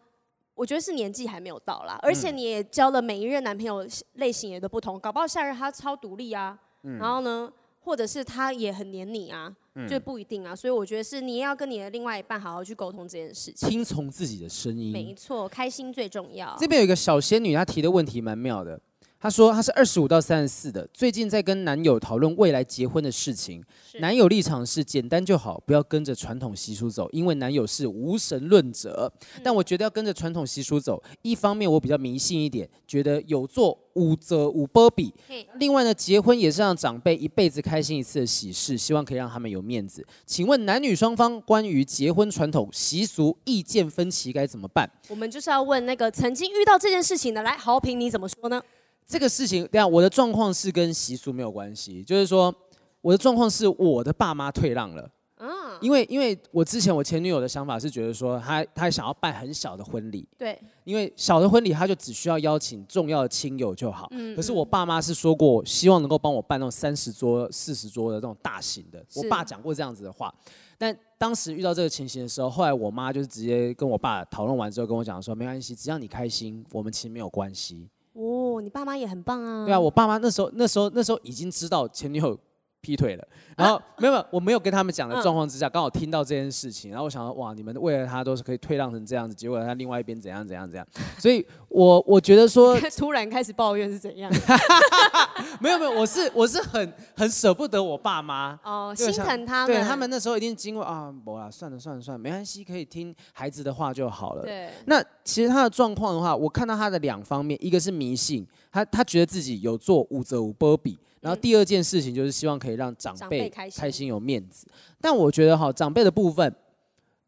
我觉得是年纪还没有到啦，而且你也交了每一任男朋友类型也都不同，搞不好下任他超独立啊。嗯。然后呢，或者是他也很黏你啊。就不一定啊，所以我觉得是你要跟你的另外一半好好去沟通这件事情，听从自己的声音。没错，开心最重要。这边有一个小仙女，她提的问题蛮妙的。他说她是二十五到三十四的，最近在跟男友讨论未来结婚的事情。男友立场是简单就好，不要跟着传统习俗走，因为男友是无神论者。但我觉得要跟着传统习俗走，一方面我比较迷信一点，觉得有做无则无波比。另外呢，结婚也是让长辈一辈子开心一次的喜事，希望可以让他们有面子。请问男女双方关于结婚传统习俗意见分歧该怎么办？我们就是要问那个曾经遇到这件事情的，来豪平你怎么说呢？这个事情，等下我的状况是跟习俗没有关系，就是说我的状况是我的爸妈退让了，嗯，因为因为我之前我前女友的想法是觉得说她她想要办很小的婚礼，对，因为小的婚礼她就只需要邀请重要的亲友就好，嗯，可是我爸妈是说过希望能够帮我办那种三十桌四十桌的那种大型的，我爸讲过这样子的话，但当时遇到这个情形的时候，后来我妈就是直接跟我爸讨论完之后跟我讲说没关系，只要你开心，我们其实没有关系。哦，你爸妈也很棒啊！对啊，我爸妈那时候、那时候、那时候已经知道前女友劈腿了，然后、啊、没有没有，我没有跟他们讲的状况之下，刚、嗯、好听到这件事情，然后我想说，哇，你们为了他都是可以退让成这样子，结果他另外一边怎样怎样怎样，所以我我觉得说，*laughs* 突然开始抱怨是怎样？*laughs* 没有没有，我是我是很很舍不得我爸妈。哦，心疼他们，对他们那时候一定经过啊，不啦，算了算了算了，没关系，可以听孩子的话就好了。对，那其实他的状况的话，我看到他的两方面，一个是迷信，他他觉得自己有做五则五波比，然后第二件事情就是希望可以让长辈开心有面子。但我觉得哈，长辈的部分，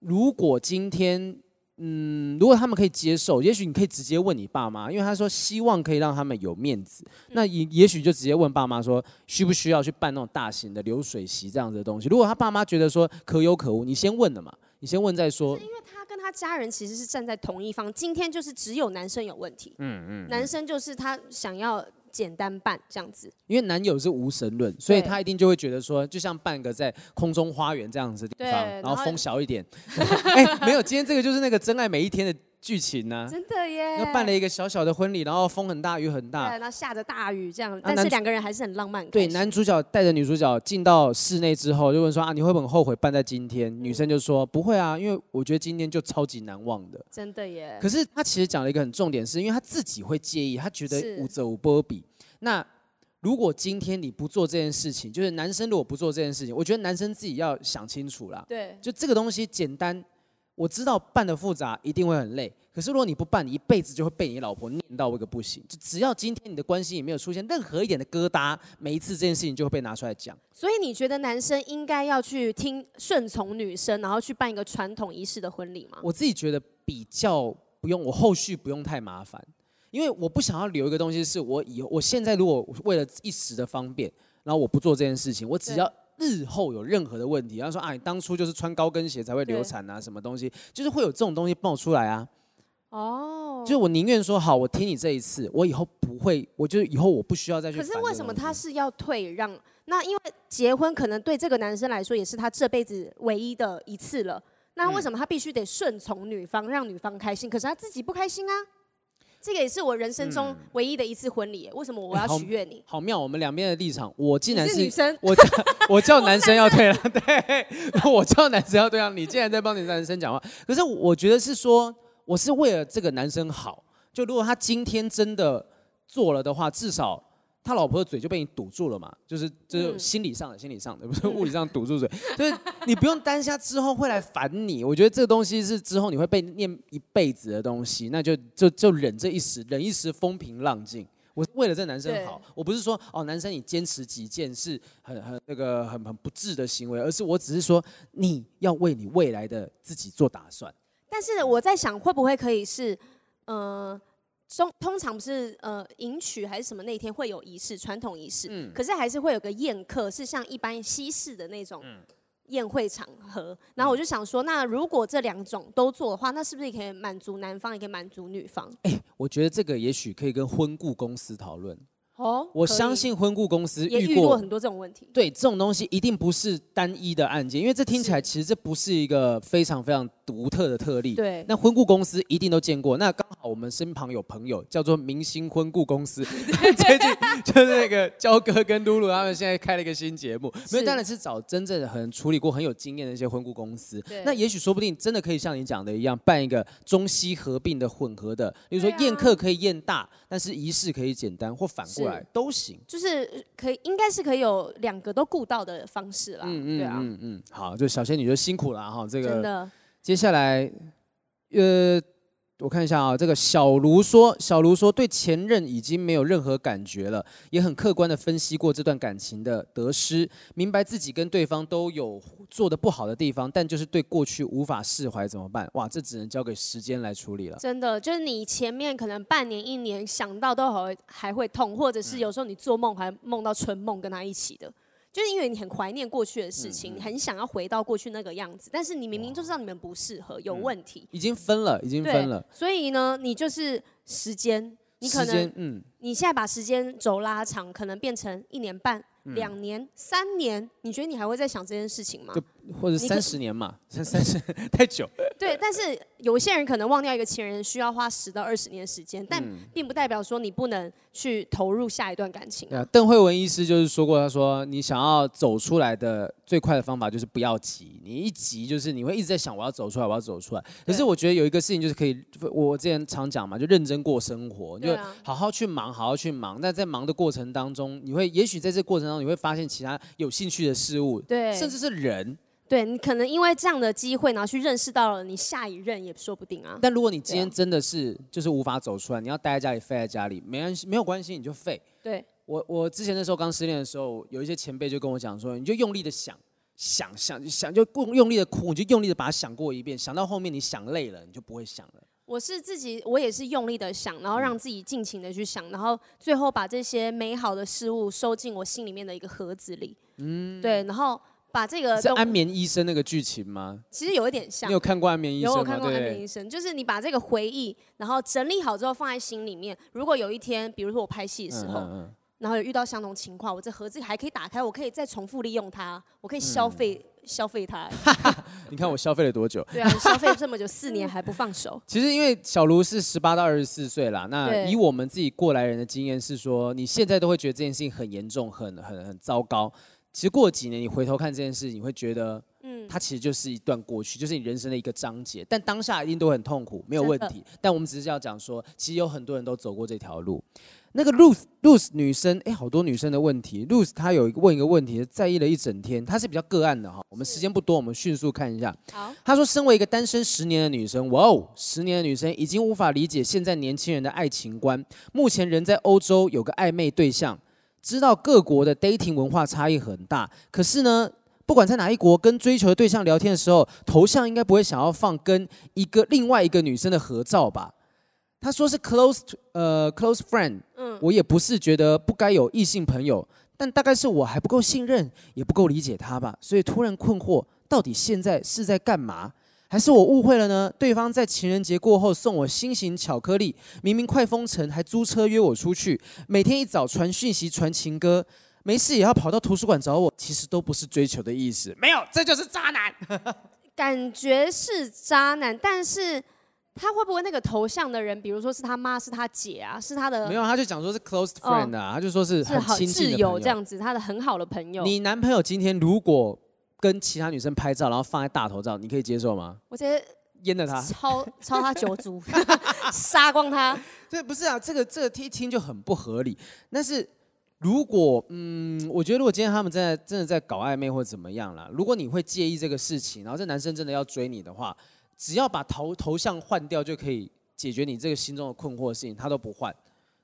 如果今天。嗯，如果他们可以接受，也许你可以直接问你爸妈，因为他说希望可以让他们有面子，那也也许就直接问爸妈说，需不需要去办那种大型的流水席这样子的东西。如果他爸妈觉得说可有可无，你先问了嘛，你先问再说。因为他跟他家人其实是站在同一方，今天就是只有男生有问题，嗯嗯，男生就是他想要。简单办这样子，因为男友是无神论，所以他一定就会觉得说，就像办个在空中花园这样子的地方，然后风小一点。*laughs* 哎、欸，没有，今天这个就是那个真爱每一天的。剧情呢、啊？真的耶！那办了一个小小的婚礼，然后风很大，雨很大，对，然后下着大雨这样，但是两个人还是很浪漫。对，男主角带着女主角进到室内之后，就问说啊，你会不会很后悔办在今天？嗯、女生就说不会啊，因为我觉得今天就超级难忘的。真的耶！可是他其实讲了一个很重点是，是因为他自己会介意，他觉得五则五波比。那如果今天你不做这件事情，就是男生如果不做这件事情，我觉得男生自己要想清楚啦。对，就这个东西简单。我知道办的复杂一定会很累，可是如果你不办，你一辈子就会被你老婆念到一个不行。就只要今天你的关系也没有出现任何一点的疙瘩，每一次这件事情就会被拿出来讲。所以你觉得男生应该要去听顺从女生，然后去办一个传统仪式的婚礼吗？我自己觉得比较不用，我后续不用太麻烦，因为我不想要留一个东西，是我以后我现在如果为了一时的方便，然后我不做这件事情，我只要。日后有任何的问题，然后说啊，你当初就是穿高跟鞋才会流产啊，什么东西，就是会有这种东西爆出来啊。哦，就是我宁愿说好，我听你这一次，我以后不会，我就以后我不需要再去。可是为什么他是要退让？那因为结婚可能对这个男生来说也是他这辈子唯一的一次了。那为什么他必须得顺从女方，让女方开心？可是他自己不开心啊。这个也是我人生中唯一的一次婚礼，为什么我要取悦你？欸、好，好妙，我们两边的立场，我竟然是，是女生，我叫 *laughs* 我叫男生要退让，对，*laughs* 我叫男生要退让，你竟然在帮你男生讲话。可是我觉得是说，我是为了这个男生好，就如果他今天真的做了的话，至少。他老婆的嘴就被你堵住了嘛，就是就是心理上的，心理上的，不是物理上堵住嘴，就是你不用担心他之后会来烦你。我觉得这个东西是之后你会被念一辈子的东西，那就就就忍这一时，忍一时风平浪静。我为了这男生好，我不是说哦，男生你坚持己见是很很那个很很不智的行为，而是我只是说你要为你未来的自己做打算。但是我在想，会不会可以是，嗯、呃。通通常不是呃迎娶还是什么那天会有仪式，传统仪式，嗯、可是还是会有个宴客，是像一般西式的那种宴会场合。嗯、然后我就想说，那如果这两种都做的话，那是不是也可以满足男方，也可以满足女方？哎、欸，我觉得这个也许可以跟婚顾公司讨论。哦，我相信婚顾公司遇过，也遇过很多这种问题。对，这种东西一定不是单一的案件，因为这听起来其实这不是一个非常非常独特的特例。对，那婚顾公司一定都见过。那刚好我们身旁有朋友叫做明星婚顾公司，*laughs* *laughs* 最近就是那个焦哥跟露露他们现在开了一个新节目，所以，当然是找真正的很处理过很有经验的一些婚顾公司。对，那也许说不定真的可以像你讲的一样，办一个中西合并的混合的，比如说宴客可以宴大，但是仪式可以简单，或反过来都行。就是可以，应该是可以有两个都顾到的方式啦。嗯嗯，对啊，嗯嗯，好，就小仙女就辛苦了哈，这个真的。接下来，呃。我看一下啊，这个小卢说，小卢说对前任已经没有任何感觉了，也很客观的分析过这段感情的得失，明白自己跟对方都有做的不好的地方，但就是对过去无法释怀，怎么办？哇，这只能交给时间来处理了。真的，就是你前面可能半年、一年想到都还还会痛，或者是有时候你做梦还梦到春梦跟他一起的。就是因为你很怀念过去的事情，很想要回到过去那个样子，但是你明明就知道你们不适合，有问题，已经分了，已经分了。所以呢，你就是时间，你可能，嗯，你现在把时间轴拉长，可能变成一年半。两、嗯、年、三年，你觉得你还会再想这件事情吗？或者三十年嘛，三三十 *laughs* 太久。对，但是有些人可能忘掉一个情人需要花十到二十年时间，但并不代表说你不能去投入下一段感情、啊。邓慧文医师就是说过，他说你想要走出来的最快的方法就是不要急，你一急就是你会一直在想我要走出来，我要走出来。可是我觉得有一个事情就是可以，我之前常讲嘛，就认真过生活，就好好去忙，好好去忙。那在忙的过程当中，你会也许在这过程当中。你会发现其他有兴趣的事物，对，甚至是人，对你可能因为这样的机会，然后去认识到了你下一任也说不定啊。但如果你今天真的是就是无法走出来，你要待在家里，废在家里，没关系，没有关系，你就废。对，我我之前那时候刚失恋的时候，有一些前辈就跟我讲说，你就用力的想，想想想，就用用力的哭，你就用力的把它想过一遍，想到后面你想累了，你就不会想了。我是自己，我也是用力的想，然后让自己尽情的去想，然后最后把这些美好的事物收进我心里面的一个盒子里。嗯，对，然后把这个是安眠医生那个剧情吗？其实有一点像。你有看过安眠医生吗？有，我看过安眠医生，就是你把这个回忆，然后整理好之后放在心里面。如果有一天，比如说我拍戏的时候，嗯嗯嗯然后有遇到相同情况，我这盒子还可以打开，我可以再重复利用它，我可以消费。嗯消费它，*laughs* 你看我消费了多久？对啊，消费这么久，四年还不放手。*laughs* 其实因为小卢是十八到二十四岁啦，那以我们自己过来人的经验是说，你现在都会觉得这件事情很严重、很很很糟糕。其实过几年你回头看这件事，你会觉得，嗯，它其实就是一段过去，就是你人生的一个章节。但当下一定都很痛苦，没有问题。但我们只是要讲说，其实有很多人都走过这条路。那个 Ruth，Ruth 女生，哎，好多女生的问题。Ruth 她有一个问一个问题，在意了一整天，她是比较个案的哈。我们时间不多，我们迅速看一下。好，她说，身为一个单身十年的女生，哇哦，十年的女生已经无法理解现在年轻人的爱情观。目前人在欧洲有个暧昧对象，知道各国的 dating 文化差异很大，可是呢，不管在哪一国跟追求的对象聊天的时候，头像应该不会想要放跟一个另外一个女生的合照吧？他说是 close，呃，close friend。嗯，我也不是觉得不该有异性朋友，但大概是我还不够信任，也不够理解他吧。所以突然困惑，到底现在是在干嘛？还是我误会了呢？对方在情人节过后送我心形巧克力，明明快封城还租车约我出去，每天一早传讯息传情歌，没事也要跑到图书馆找我，其实都不是追求的意思。没有，这就是渣男。*laughs* 感觉是渣男，但是。他会不会那个头像的人，比如说是他妈，是他姐啊，是他的？没有，他就讲说是 close friend 啊，哦、他就说是很亲近的挚友这样子，他的很好的朋友。你男朋友今天如果跟其他女生拍照，然后放在大头照，你可以接受吗？我觉得阉了他，抄抄他九族，杀光他。对，不是啊，这个这个一听就很不合理。但是如果嗯，我觉得如果今天他们真的真的在搞暧昧或者怎么样了，如果你会介意这个事情，然后这男生真的要追你的话。只要把头头像换掉就可以解决你这个心中的困惑的事情，他都不换。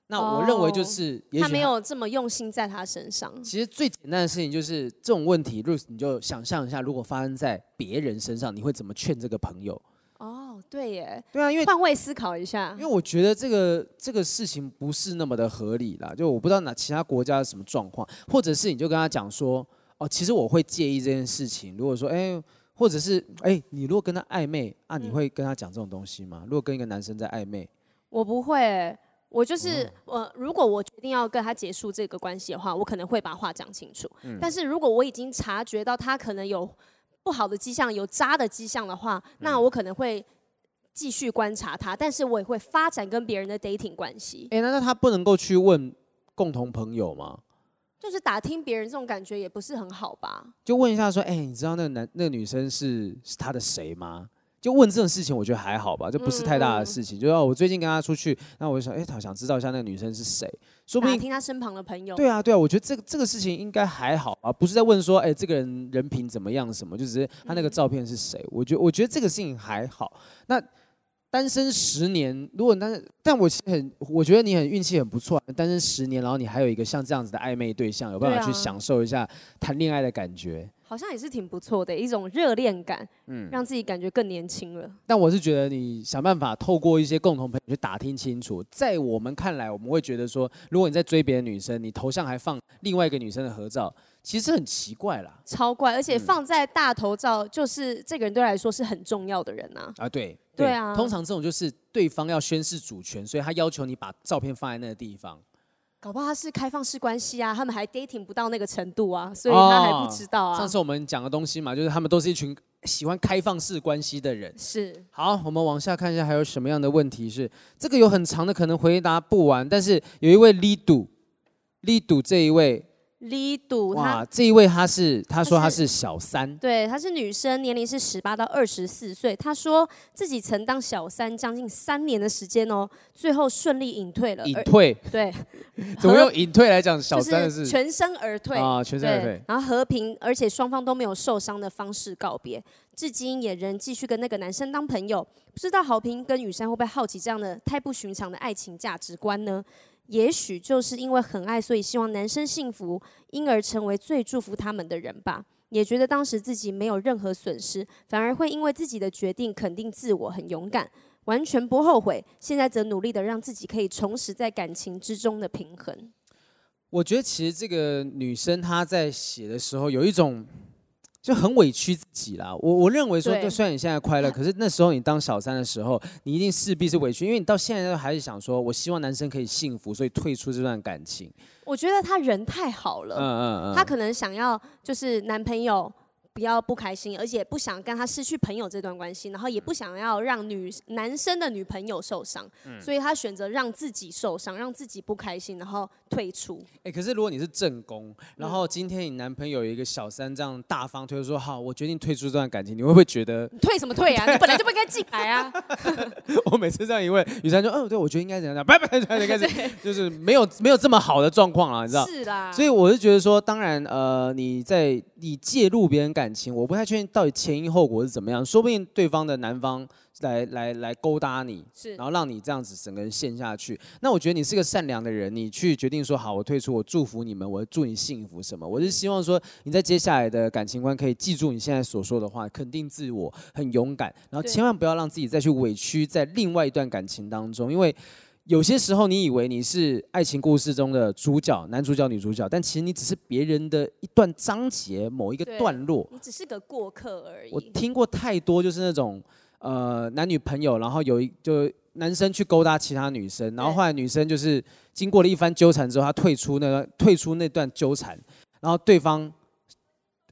那我认为就是他，他没有这么用心在他身上。其实最简单的事情就是这种问题，Ruth，你就想象一下，如果发生在别人身上，你会怎么劝这个朋友？哦，对耶，对啊，因为换位思考一下，因为我觉得这个这个事情不是那么的合理啦。就我不知道哪其他国家是什么状况，或者是你就跟他讲说，哦，其实我会介意这件事情。如果说，哎。或者是哎，你如果跟他暧昧啊，你会跟他讲这种东西吗？如果跟一个男生在暧昧，我不会，我就是我、呃。如果我决定要跟他结束这个关系的话，我可能会把话讲清楚。嗯、但是如果我已经察觉到他可能有不好的迹象，有渣的迹象的话，那我可能会继续观察他，但是我也会发展跟别人的 dating 关系。哎，难道他不能够去问共同朋友吗？就是打听别人这种感觉也不是很好吧？就问一下说，哎，你知道那个男那个女生是是他的谁吗？就问这种事情，我觉得还好吧，这不是太大的事情。嗯、就要我最近跟他出去，那我就想，哎，他想知道一下那个女生是谁，说不定听他身旁的朋友。对啊，对啊，我觉得这个这个事情应该还好啊，不是在问说，哎，这个人人品怎么样什么，就只是他那个照片是谁。嗯、我觉得我觉得这个事情还好。那单身十年，如果单身，但我很，我觉得你很运气很不错，单身十年，然后你还有一个像这样子的暧昧对象，有办法去享受一下谈恋爱的感觉。好像也是挺不错的一种热恋感，嗯，让自己感觉更年轻了。但我是觉得你想办法透过一些共同朋友去打听清楚，在我们看来，我们会觉得说，如果你在追别的女生，你头像还放另外一个女生的合照，其实很奇怪啦，超怪。而且放在大头照，就是这个人对来说是很重要的人呐。啊，对，对啊。通常这种就是对方要宣示主权，所以他要求你把照片放在那个地方。搞不好他是开放式关系啊，他们还 dating 不到那个程度啊，所以他还不知道啊。上次我们讲的东西嘛，就是他们都是一群喜欢开放式关系的人。是。好，我们往下看一下，还有什么样的问题是这个有很长的，可能回答不完。但是有一位 Lidu，Lidu 这一位。李堵哇，这一位他是，他说他是小三，对，她是女生，年龄是十八到二十四岁。她说自己曾当小三将近三年的时间哦，最后顺利隐退了。隐退？*laughs* 对。*laughs* 怎么用隐退来讲小三的事？全身而退啊，全身而退。然后和平，而且双方都没有受伤的方式告别，至今也仍继续跟那个男生当朋友。不知道豪平跟雨珊会不会好奇这样的太不寻常的爱情价值观呢？也许就是因为很爱，所以希望男生幸福，因而成为最祝福他们的人吧。也觉得当时自己没有任何损失，反而会因为自己的决定肯定自我，很勇敢，完全不后悔。现在则努力的让自己可以重拾在感情之中的平衡。我觉得其实这个女生她在写的时候有一种。就很委屈自己啦。我我认为说，就虽然你现在快乐，可是那时候你当小三的时候，你一定势必是委屈，因为你到现在都还是想说，我希望男生可以幸福，所以退出这段感情。我觉得他人太好了，嗯嗯嗯，他可能想要就是男朋友。不要不开心，而且不想跟他失去朋友这段关系，然后也不想要让女男生的女朋友受伤，嗯、所以他选择让自己受伤，让自己不开心，然后退出。哎、欸，可是如果你是正宫，然后今天你男朋友有一个小三这样大方推出说好，我决定退出这段感情，你会不会觉得退什么退啊？*laughs* 你本来就不应该进来啊！*laughs* 我每次这样一问，雨珊说，嗯，对，我觉得应该怎样怎样，拜拜，拜拜，开始 *laughs* 就是没有没有这么好的状况了，你知道？是啦。所以我是觉得说，当然，呃，你在你介入别人感情，我不太确定。到底前因后果是怎么样？说不定对方的男方来来来勾搭你，是，然后让你这样子整个人陷下去。那我觉得你是个善良的人，你去决定说好，我退出，我祝福你们，我祝你幸福什么？我是希望说你在接下来的感情观可以记住你现在所说的话，肯定自我，很勇敢，然后千万不要让自己再去委屈在另外一段感情当中，因为。有些时候，你以为你是爱情故事中的主角、男主角、女主角，但其实你只是别人的一段章节、某一个段落。你只是个过客而已。我听过太多，就是那种呃男女朋友，然后有一就男生去勾搭其他女生，然后后来女生就是经过了一番纠缠之后，她退出那个 *laughs* 退出那段纠缠，然后对方。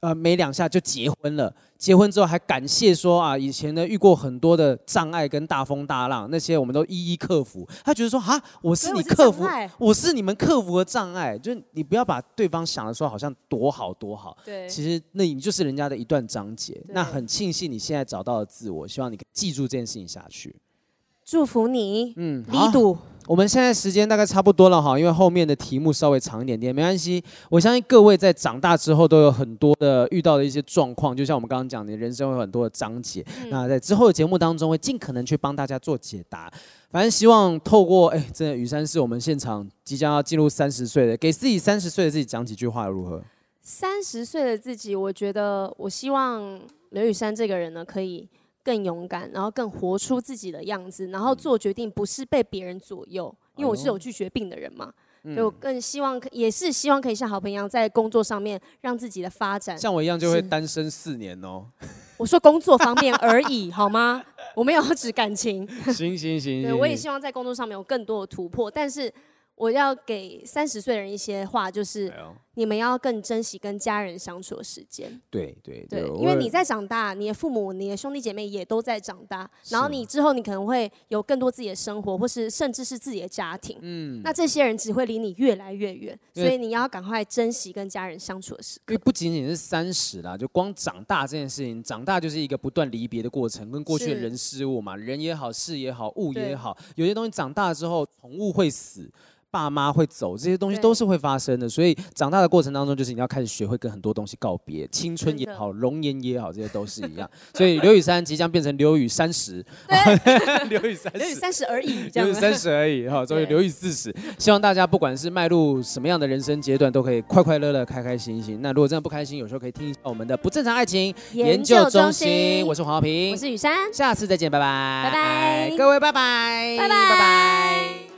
呃，没两下就结婚了。结婚之后还感谢说啊，以前呢遇过很多的障碍跟大风大浪，那些我们都一一克服。他觉得说啊，我是你克服，我是你们克服的障碍。就是你不要把对方想的说好像多好多好，对，其实那你就是人家的一段章节。那很庆幸你现在找到了自我，希望你可以记住这件事情下去。祝福你，嗯，李堵。我们现在时间大概差不多了哈，因为后面的题目稍微长一点点，没关系。我相信各位在长大之后都有很多的遇到的一些状况，就像我们刚刚讲的，人生会有很多的章节。嗯、那在之后的节目当中，会尽可能去帮大家做解答。反正希望透过哎，真的雨山是我们现场即将要进入三十岁的，给自己三十岁的自己讲几句话如何？三十岁的自己，我觉得我希望刘雨山这个人呢，可以。更勇敢，然后更活出自己的样子，然后做决定不是被别人左右，因为我是有拒绝病的人嘛，嗯、所以我更希望也是希望可以像好朋友一样，在工作上面让自己的发展。像我一样就会单身四年哦。*laughs* 我说工作方面而已，好吗？*laughs* 我没有指感情。*laughs* 行行行，对，我也希望在工作上面有更多的突破，但是我要给三十岁的人一些话，就是你们要更珍惜跟家人相处的时间。对对对，因为你在长大，你的父母、你的兄弟姐妹也都在长大，然后你之后你可能会有更多自己的生活，或是甚至是自己的家庭。嗯，那这些人只会离你越来越远，所以你要赶快珍惜跟家人相处的时刻。因为不仅仅是三十啦，就光长大这件事情，长大就是一个不断离别的过程，跟过去的人事物嘛，人也好，事也好，物也好，有些东西长大之后，宠物会死。爸妈会走，这些东西都是会发生的，所以长大的过程当中，就是你要开始学会跟很多东西告别，青春也好，容颜也好，这些都是一样。*laughs* 所以刘雨珊即将变成刘雨三十，刘雨三十，刘雨三十而已，刘雨三十而已哈，终于刘雨四十。希望大家不管是迈入什么样的人生阶段，都可以快快乐乐、开开心心。那如果真的不开心，有时候可以听一下我们的不正常爱情研究中心。我是黄浩平，我是雨珊，下次再见，拜拜，拜拜，各位拜拜，拜拜，拜拜。